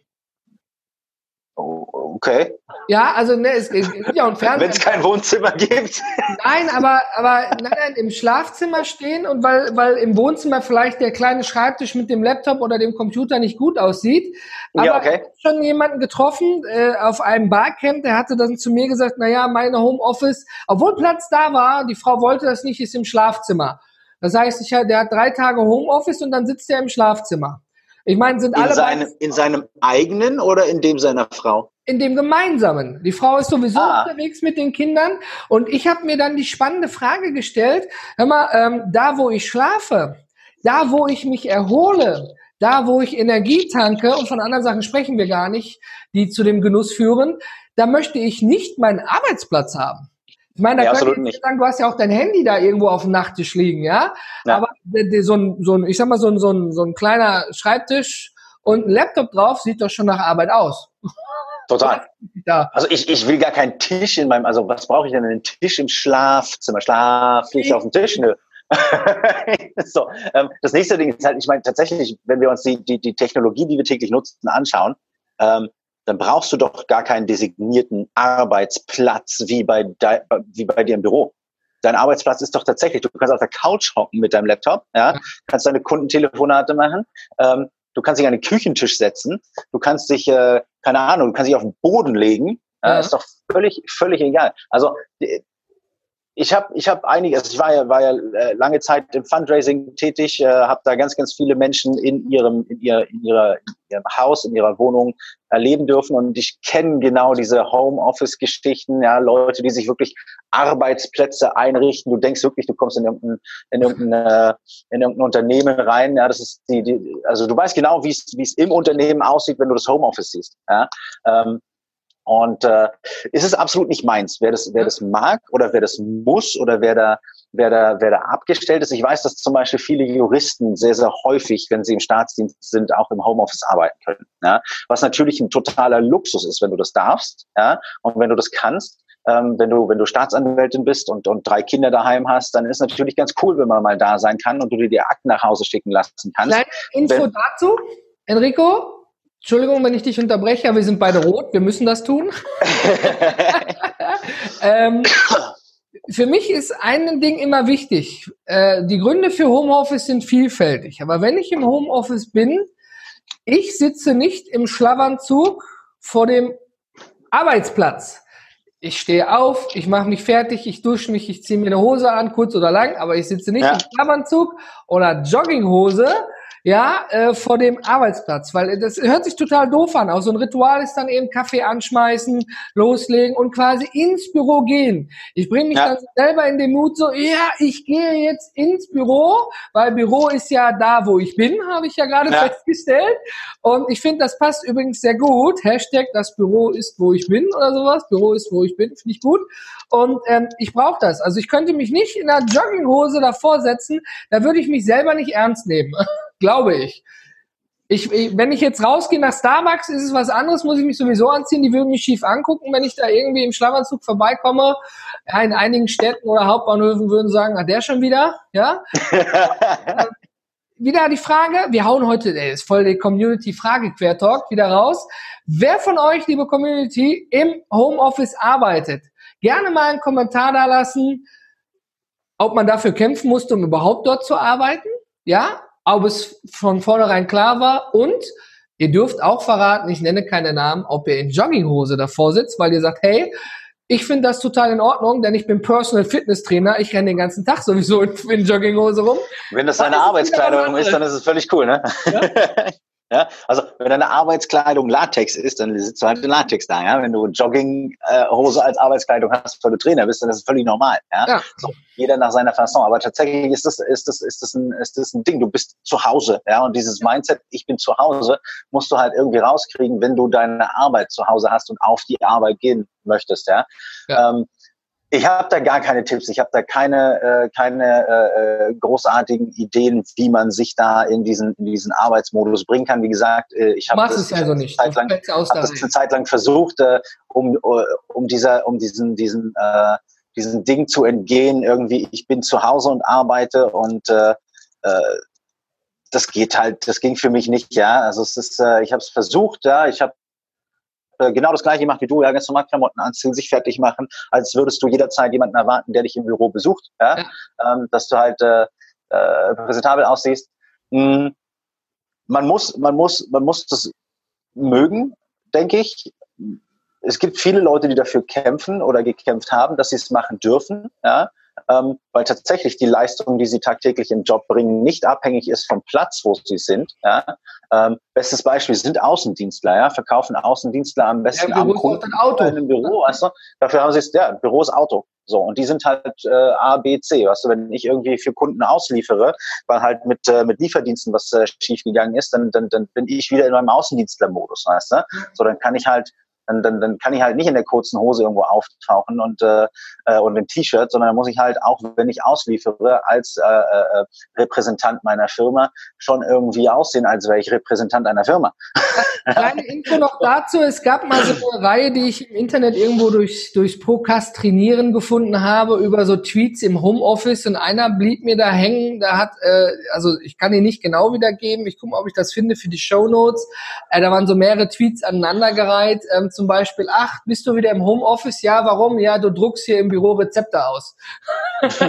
Okay. Ja, also ne, es gibt ja auch ein Fernseher. Wenn es kein Wohnzimmer gibt. Nein, aber, aber nein, nein, im Schlafzimmer stehen und weil, weil im Wohnzimmer vielleicht der kleine Schreibtisch mit dem Laptop oder dem Computer nicht gut aussieht. Aber ja, okay. ich habe schon jemanden getroffen äh, auf einem Barcamp, der hatte dann zu mir gesagt, naja, meine Homeoffice, obwohl Platz da war, die Frau wollte das nicht, ist im Schlafzimmer. Das heißt, ich, der hat drei Tage Homeoffice und dann sitzt er im Schlafzimmer. Ich meine, sind in alle. Seinem, in seinem eigenen oder in dem seiner Frau? In dem gemeinsamen. Die Frau ist sowieso ah. unterwegs mit den Kindern. Und ich habe mir dann die spannende Frage gestellt: Hör mal, ähm, da wo ich schlafe, da wo ich mich erhole, da wo ich Energie tanke, und von anderen Sachen sprechen wir gar nicht, die zu dem Genuss führen, da möchte ich nicht meinen Arbeitsplatz haben. Ich meine, da ja, könnte ich sagen, du hast ja auch dein Handy da irgendwo auf dem Nachttisch liegen, ja? ja. Aber so ein, so ein, ich sag mal, so ein, so ein, so ein kleiner Schreibtisch und ein Laptop drauf sieht doch schon nach Arbeit aus. Total. Da. Also ich, ich will gar keinen Tisch in meinem, also was brauche ich denn? Einen Tisch im Schlafzimmer. Schlaf nicht auf dem Tisch? Nö. so, ähm, das nächste Ding ist halt, ich meine, tatsächlich, wenn wir uns die, die, die Technologie, die wir täglich nutzen, anschauen, ähm, dann brauchst du doch gar keinen designierten Arbeitsplatz wie bei, de, wie bei dir im Büro. Dein Arbeitsplatz ist doch tatsächlich, du kannst auf der Couch hocken mit deinem Laptop, ja, kannst deine Kundentelefonate machen, ähm, du kannst dich an den Küchentisch setzen, du kannst dich, äh, keine Ahnung, du kannst dich auf den Boden legen, ja. ist doch völlig, völlig egal. Also ich habe ich hab einige, also ich war ja, war ja äh, lange Zeit im Fundraising tätig, äh, habe da ganz, ganz viele Menschen in ihrem, in, ihr, in, ihrer, in ihrem Haus, in ihrer Wohnung erleben dürfen und ich kenne genau diese Homeoffice-Geschichten, ja, Leute, die sich wirklich Arbeitsplätze einrichten. Du denkst wirklich, du kommst in irgendein, in irgendein, äh, in irgendein Unternehmen rein, ja, das ist die, die also du weißt genau, wie es wie es im Unternehmen aussieht, wenn du das Homeoffice siehst, ja. Ähm, und äh, ist es absolut nicht meins. Wer das, wer das mag oder wer das muss oder wer da, wer da, wer da abgestellt ist. Ich weiß, dass zum Beispiel viele Juristen sehr, sehr häufig, wenn sie im Staatsdienst sind, auch im Homeoffice arbeiten können. Ja? Was natürlich ein totaler Luxus ist, wenn du das darfst, ja, und wenn du das kannst. Ähm, wenn du wenn du Staatsanwältin bist und und drei Kinder daheim hast, dann ist natürlich ganz cool, wenn man mal da sein kann und du dir die Akten nach Hause schicken lassen kannst. Kleine Info wenn, dazu, Enrico. Entschuldigung, wenn ich dich unterbreche, aber wir sind beide rot, wir müssen das tun. ähm, für mich ist ein Ding immer wichtig. Äh, die Gründe für Homeoffice sind vielfältig. Aber wenn ich im Homeoffice bin, ich sitze nicht im Schlafanzug vor dem Arbeitsplatz. Ich stehe auf, ich mache mich fertig, ich dusche mich, ich ziehe mir eine Hose an, kurz oder lang, aber ich sitze nicht ja. im Schlafanzug oder Jogginghose, ja, äh, vor dem Arbeitsplatz, weil das hört sich total doof an. Auch so ein Ritual ist dann eben Kaffee anschmeißen, loslegen und quasi ins Büro gehen. Ich bringe mich ja. dann selber in den Mut so, ja, ich gehe jetzt ins Büro, weil Büro ist ja da, wo ich bin, habe ich ja gerade ja. festgestellt. Und ich finde, das passt übrigens sehr gut. Hashtag, das Büro ist, wo ich bin oder sowas. Büro ist, wo ich bin, finde ich gut. Und ähm, ich brauche das. Also ich könnte mich nicht in einer Jogginghose davor setzen, da würde ich mich selber nicht ernst nehmen. glaube ich. Ich, wenn ich jetzt rausgehe nach Starbucks, ist es was anderes, muss ich mich sowieso anziehen. Die würden mich schief angucken, wenn ich da irgendwie im Schlafanzug vorbeikomme. In einigen Städten oder Hauptbahnhöfen würden sagen, ah, der schon wieder, ja. wieder die Frage, wir hauen heute, ey, ist voll die Community-Frage-Quertalk wieder raus. Wer von euch, liebe Community, im Homeoffice arbeitet? Gerne mal einen Kommentar da lassen, ob man dafür kämpfen musste, um überhaupt dort zu arbeiten. Ja, ob es von vornherein klar war und ihr dürft auch verraten, ich nenne keine Namen, ob ihr in Jogginghose davor sitzt, weil ihr sagt, hey, ich finde das total in Ordnung, denn ich bin Personal Fitness Trainer. Ich renne den ganzen Tag sowieso in, in Jogginghose rum. Wenn das deine Arbeitskleidung ist, dann ist es völlig cool, ne? Ja? Ja, also wenn deine Arbeitskleidung Latex ist, dann sitzt du halt in Latex da. Ja, wenn du Jogginghose als Arbeitskleidung hast, weil du Trainer bist, dann ist das völlig normal. Ja, ja. So, jeder nach seiner Fasson. Aber tatsächlich ist das, ist das, ist das ein, ist das ein Ding. Du bist zu Hause. Ja, und dieses Mindset, ich bin zu Hause, musst du halt irgendwie rauskriegen, wenn du deine Arbeit zu Hause hast und auf die Arbeit gehen möchtest. Ja. ja. Ähm, ich habe da gar keine Tipps, ich habe da keine, äh, keine äh, äh, großartigen Ideen, wie man sich da in diesen, in diesen Arbeitsmodus bringen kann. Wie gesagt, äh, ich habe das, also nicht. Zeit lang, hab das eine Zeit lang versucht, äh, um, uh, um, dieser, um diesen, diesen, äh, diesen Ding zu entgehen. Irgendwie, ich bin zu Hause und arbeite und äh, äh, das geht halt, das ging für mich nicht, ja. Also es ist, äh, ich habe es versucht, ja. Ich habe äh, genau das gleiche macht wie du, ja, ganz normal Klamotten anziehen, sich fertig machen, als würdest du jederzeit jemanden erwarten, der dich im Büro besucht, ja, ja. Ähm, dass du halt äh, äh, präsentabel aussiehst. Mhm. Man muss, man muss, man muss das mögen, denke ich. Es gibt viele Leute, die dafür kämpfen oder gekämpft haben, dass sie es machen dürfen, ja ähm, weil tatsächlich die Leistung, die sie tagtäglich im Job bringen, nicht abhängig ist vom Platz, wo sie sind. Ja? Ähm, bestes Beispiel sind Außendienstler, ja? verkaufen Außendienstler am besten ja, am Kunden Auto. in einem Büro. Du? Dafür haben sie es, ja, Büro ist Auto. So, und die sind halt äh, A, B, C. Weißt du, wenn ich irgendwie für Kunden ausliefere, weil halt mit, äh, mit Lieferdiensten was äh, schief gegangen ist, dann, dann, dann bin ich wieder in meinem Außendienstlermodus, weißt du? So, dann kann ich halt Dann, dann, dann kann ich halt nicht in der kurzen Hose irgendwo auftauchen und, äh, äh und im T-Shirt, sondern muss ich halt auch, wenn ich ausliefere, als äh, äh, Repräsentant meiner Firma schon irgendwie aussehen, als wäre ich Repräsentant einer Firma. Kleine Info noch dazu. Es gab mal so eine Reihe, die ich im Internet irgendwo durch, durch Prokrastinieren gefunden habe, über so Tweets im Homeoffice und einer blieb mir da hängen, da hat, äh, also ich kann ihn nicht genau wiedergeben, ich gucke mal, ob ich das finde für die Show Notes. Äh, da waren so mehrere Tweets aneinandergereiht, ähm, zum Beispiel, ach, bist du wieder im Homeoffice? Ja, warum? Ja, du druckst hier im Büro Rezepte aus.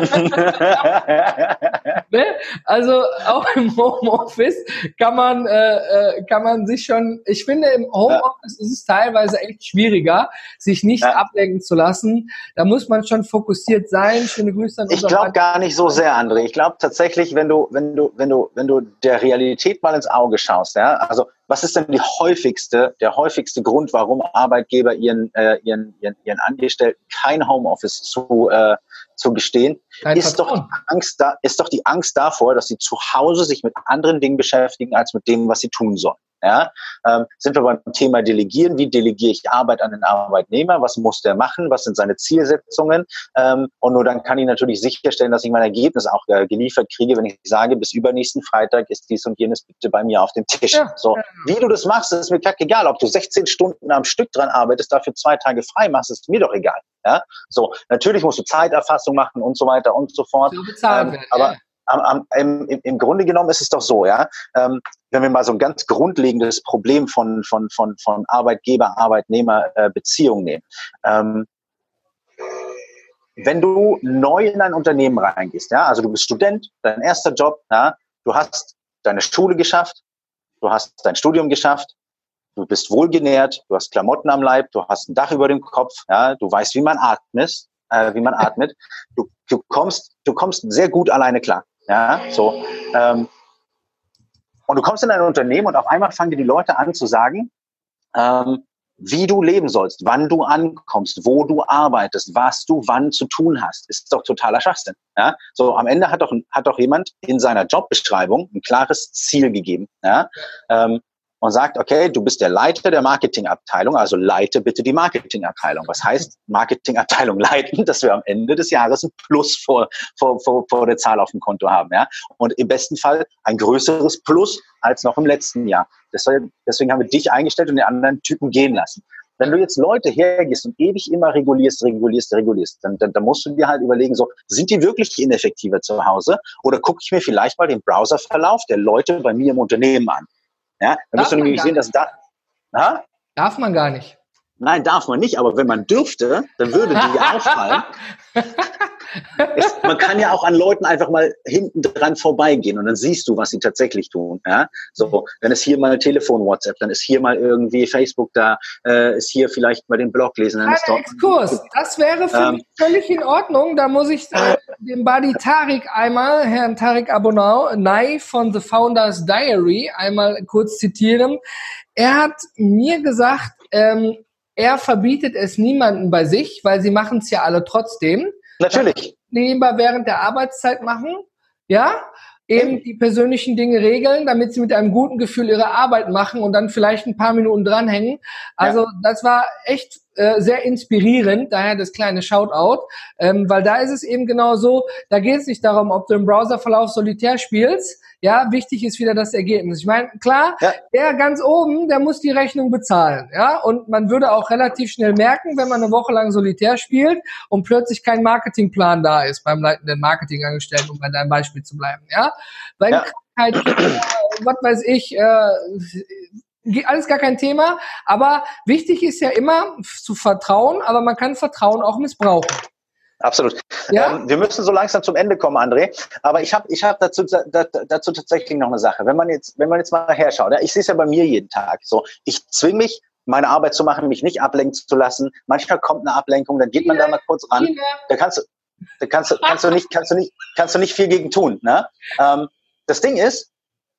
ne? Also auch im Homeoffice kann man, äh, äh, kann man sich schon, ich finde im Homeoffice ja. ist es teilweise echt schwieriger, sich nicht ja. ablenken zu lassen. Da muss man schon fokussiert sein. Schöne Grüße an Ich glaube gar nicht so sehr, André. Ich glaube tatsächlich, wenn du, wenn du, wenn du, wenn du der Realität mal ins Auge schaust, ja, also was ist denn die häufigste, der häufigste Grund, warum Arbeitgeber ihren, äh, ihren, ihren, ihren Angestellten kein Homeoffice zu, äh, zu gestehen, Kein ist doch, die Angst da, ist doch die Angst davor, dass sie zu Hause sich mit anderen Dingen beschäftigen, als mit dem, was sie tun sollen. Ja? Ähm, sind wir beim Thema Delegieren. Wie delegiere ich Arbeit an den Arbeitnehmer? Was muss der machen? Was sind seine Zielsetzungen? Ähm, und nur dann kann ich natürlich sicherstellen, dass ich mein Ergebnis auch äh, geliefert kriege, wenn ich sage, bis übernächsten Freitag ist dies und jenes bitte bei mir auf dem Tisch. Ja, so, ja. wie du das machst, ist mir egal. Ob du 16 Stunden am Stück dran arbeitest, dafür zwei Tage frei machst, ist mir doch egal. Ja, so natürlich musst du Zeiterfassung machen und so weiter und so fort. So bezahlt ähm, aber ja. Am, am, im, im Grunde genommen ist es doch so, ja. Ähm, wenn wir mal so ein ganz grundlegendes Problem von von von von Arbeitgeber Arbeitnehmer äh, nehmen. Ähm, wenn du neu in ein Unternehmen reingehst, ja, also du bist Student, dein erster Job, ja, du hast deine Schule geschafft, du hast dein Studium geschafft, du bist wohlgenährt, du hast Klamotten am Leib, du hast ein Dach über dem Kopf, ja, du weißt, wie man atmet, äh, wie man atmet. Du, du kommst, du kommst sehr gut alleine klar, ja, so. Ähm, und du kommst in ein Unternehmen und auf einmal fangen dir die Leute an zu sagen, ähm, wie du leben sollst, wann du ankommst, wo du arbeitest, was du wann zu tun hast, ist doch totaler Schwachsinn. Ja? So am Ende hat doch, hat doch jemand in seiner Jobbeschreibung ein klares Ziel gegeben. Ja? Ähm, und sagt, okay, du bist der Leiter der Marketingabteilung, also leite bitte die Marketingabteilung. Was heißt Marketingabteilung leiten? Dass wir am Ende des Jahres ein Plus vor, vor, vor, vor der Zahl auf dem Konto haben. Ja? Und im besten Fall ein größeres Plus als noch im letzten Jahr. Deswegen haben wir dich eingestellt und die anderen Typen gehen lassen. Wenn du jetzt Leute hergehst und ewig immer regulierst, regulierst, regulierst, dann, dann, dann musst du dir halt überlegen, so, sind die wirklich ineffektiver zu Hause? Oder gucke ich mir vielleicht mal den Browserverlauf der Leute bei mir im Unternehmen an? Ja, dann musst du nämlich sehen, dass da. Ha? Darf man gar nicht. Nein, darf man nicht, aber wenn man dürfte, dann würde die auffallen. es, man kann ja auch an Leuten einfach mal hinten dran vorbeigehen und dann siehst du, was sie tatsächlich tun. Ja? So, dann ist hier mal Telefon, WhatsApp, dann ist hier mal irgendwie Facebook da, äh, ist hier vielleicht mal den Blog lesen. Dann ist dort Exkurs, das wäre für ähm, mich völlig in Ordnung. Da muss ich äh, den Buddy Tarik einmal, Herrn Tarik Abonau, Nai von The Founders Diary, einmal kurz zitieren. Er hat mir gesagt, ähm, er verbietet es niemanden bei sich, weil sie machen es ja alle trotzdem. Natürlich. Lieber während der Arbeitszeit machen, ja, eben die persönlichen Dinge regeln, damit sie mit einem guten Gefühl ihre Arbeit machen und dann vielleicht ein paar Minuten dranhängen. Also ja. das war echt äh, sehr inspirierend, daher das kleine Shoutout, ähm, weil da ist es eben genau so, da geht es nicht darum, ob du im Browserverlauf solitär spielst, ja, wichtig ist wieder das Ergebnis. Ich meine, klar, ja. der ganz oben, der muss die Rechnung bezahlen, ja, und man würde auch relativ schnell merken, wenn man eine Woche lang solitär spielt und plötzlich kein Marketingplan da ist beim leitenden Marketingangestellten, um bei deinem Beispiel zu bleiben, ja, weil ja. Krankheit, äh, was weiß ich, äh, alles gar kein Thema, aber wichtig ist ja immer zu vertrauen, aber man kann Vertrauen auch missbrauchen. Absolut. Ja? Ähm, wir müssen so langsam zum Ende kommen, André. Aber ich habe ich hab dazu, da, dazu tatsächlich noch eine Sache. Wenn man jetzt, wenn man jetzt mal herschaut, ja, ich sehe es ja bei mir jeden Tag. So, ich zwing mich, meine Arbeit zu machen, mich nicht ablenken zu lassen. Manchmal kommt eine Ablenkung, dann geht man da mal kurz ran. Da kannst du, da kannst du, kannst du nicht, kannst du nicht, kannst du nicht viel gegen tun. Ne? Ähm, das Ding ist,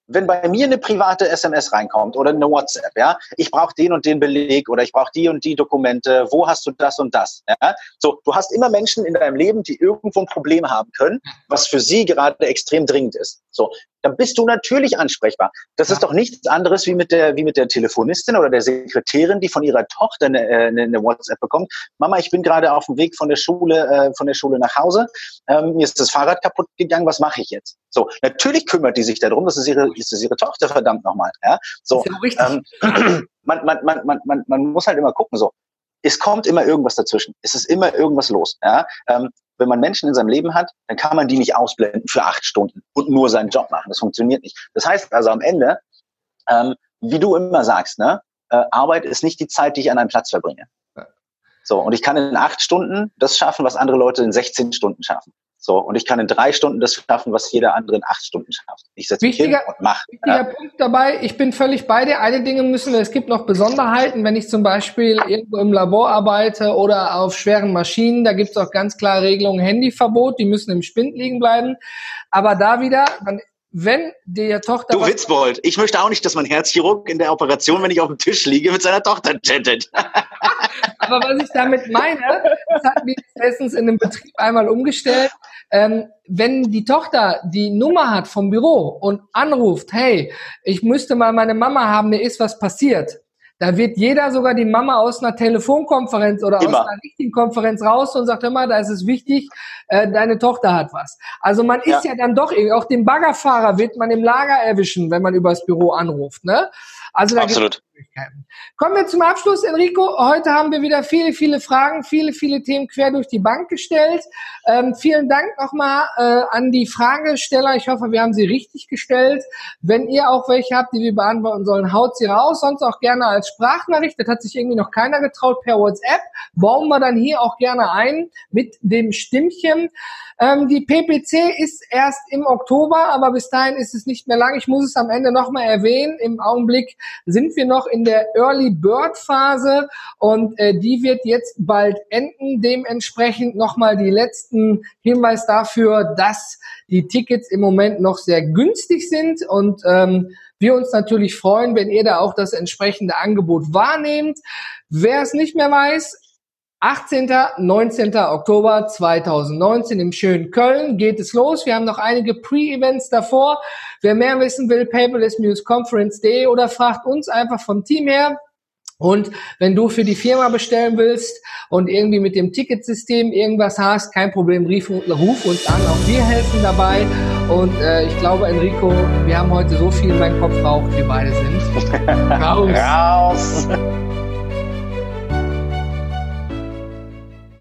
wenn bei mir eine private SMS reinkommt oder eine WhatsApp, ja, ich brauche den und den Beleg oder ich brauche die und die Dokumente, wo hast du das und das? Ja? So, du hast immer Menschen in deinem Leben, die irgendwo ein Problem haben können, was für sie gerade extrem dringend ist. So, dann bist du natürlich ansprechbar. Das ja. ist doch nichts anderes wie mit der, wie mit der Telefonistin oder der Sekretärin, die von ihrer Tochter eine, äh, eine, eine WhatsApp bekommt. Mama, ich bin gerade auf dem Weg von der Schule, äh, von der Schule nach Hause. Ähm, mir ist das Fahrrad kaputt gegangen. Was mache ich jetzt? So, natürlich kümmert die sich darum. Das ist ihre, das ist ihre Tochter, verdammt nochmal. Ja, so. Ja ähm, man, man, man, man, man, man muss halt immer gucken. So, es kommt immer irgendwas dazwischen. Es ist immer irgendwas los. Ja? Ähm, wenn man Menschen in seinem Leben hat, dann kann man die nicht ausblenden für acht Stunden und nur seinen Job machen. Das funktioniert nicht. Das heißt also am Ende, ähm, wie du immer sagst, ne, äh, Arbeit ist nicht die Zeit, die ich an einem Platz verbringe. So, und ich kann in acht Stunden das schaffen, was andere Leute in 16 Stunden schaffen. So, und ich kann in drei Stunden das schaffen, was jeder andere in acht Stunden schafft. Ich setze mich hin und mache. Wichtiger ja. Punkt dabei, ich bin völlig bei dir. Eine Dinge müssen, es gibt noch Besonderheiten, wenn ich zum Beispiel irgendwo im Labor arbeite oder auf schweren Maschinen, da gibt es auch ganz klare Regelungen, Handyverbot, die müssen im Spind liegen bleiben. Aber da wieder, man wenn der Tochter. Du Witzbold, ich möchte auch nicht, dass mein Herzchirurg in der Operation, wenn ich auf dem Tisch liege, mit seiner Tochter chattet. Aber was ich damit meine, das hatten wir letztens in einem Betrieb einmal umgestellt. Ähm, wenn die Tochter die Nummer hat vom Büro und anruft, hey, ich müsste mal meine Mama haben, mir ist was passiert, da wird jeder, sogar die Mama aus einer Telefonkonferenz oder Immer. aus einer richtigen Konferenz raus und sagt, hör mal, da ist es wichtig, äh, deine Tochter hat was. Also man ist ja. ja dann doch, auch den Baggerfahrer wird man im Lager erwischen, wenn man übers Büro anruft. Ne? Also da Absolut. Möglichkeiten. Kommen wir zum Abschluss, Enrico. Heute haben wir wieder viele, viele Fragen, viele, viele Themen quer durch die Bank gestellt. Ähm, vielen Dank nochmal äh, an die Fragesteller. Ich hoffe, wir haben sie richtig gestellt. Wenn ihr auch welche habt, die wir beantworten sollen, haut sie raus. Sonst auch gerne als Sprachnachricht. Das hat sich irgendwie noch keiner getraut per WhatsApp. Bauen wir dann hier auch gerne ein mit dem Stimmchen. Ähm, die PPC ist erst im Oktober, aber bis dahin ist es nicht mehr lang. Ich muss es am Ende nochmal erwähnen. Im Augenblick sind wir noch in der Early Bird Phase und äh, die wird jetzt bald enden. Dementsprechend nochmal die letzten Hinweis dafür, dass die Tickets im Moment noch sehr günstig sind und ähm, wir uns natürlich freuen, wenn ihr da auch das entsprechende Angebot wahrnehmt. Wer es nicht mehr weiß, 18. 19. Oktober 2019 im schönen Köln geht es los. Wir haben noch einige Pre-Events davor. Wer mehr wissen will, Paperless News Conference Day oder fragt uns einfach vom Team her. Und wenn du für die Firma bestellen willst und irgendwie mit dem Ticketsystem irgendwas hast, kein Problem, ruf, ruf uns an. Auch wir helfen dabei. Und äh, ich glaube, Enrico, wir haben heute so viel in meinem Kopf raucht, wir beide sind. Raus. Raus.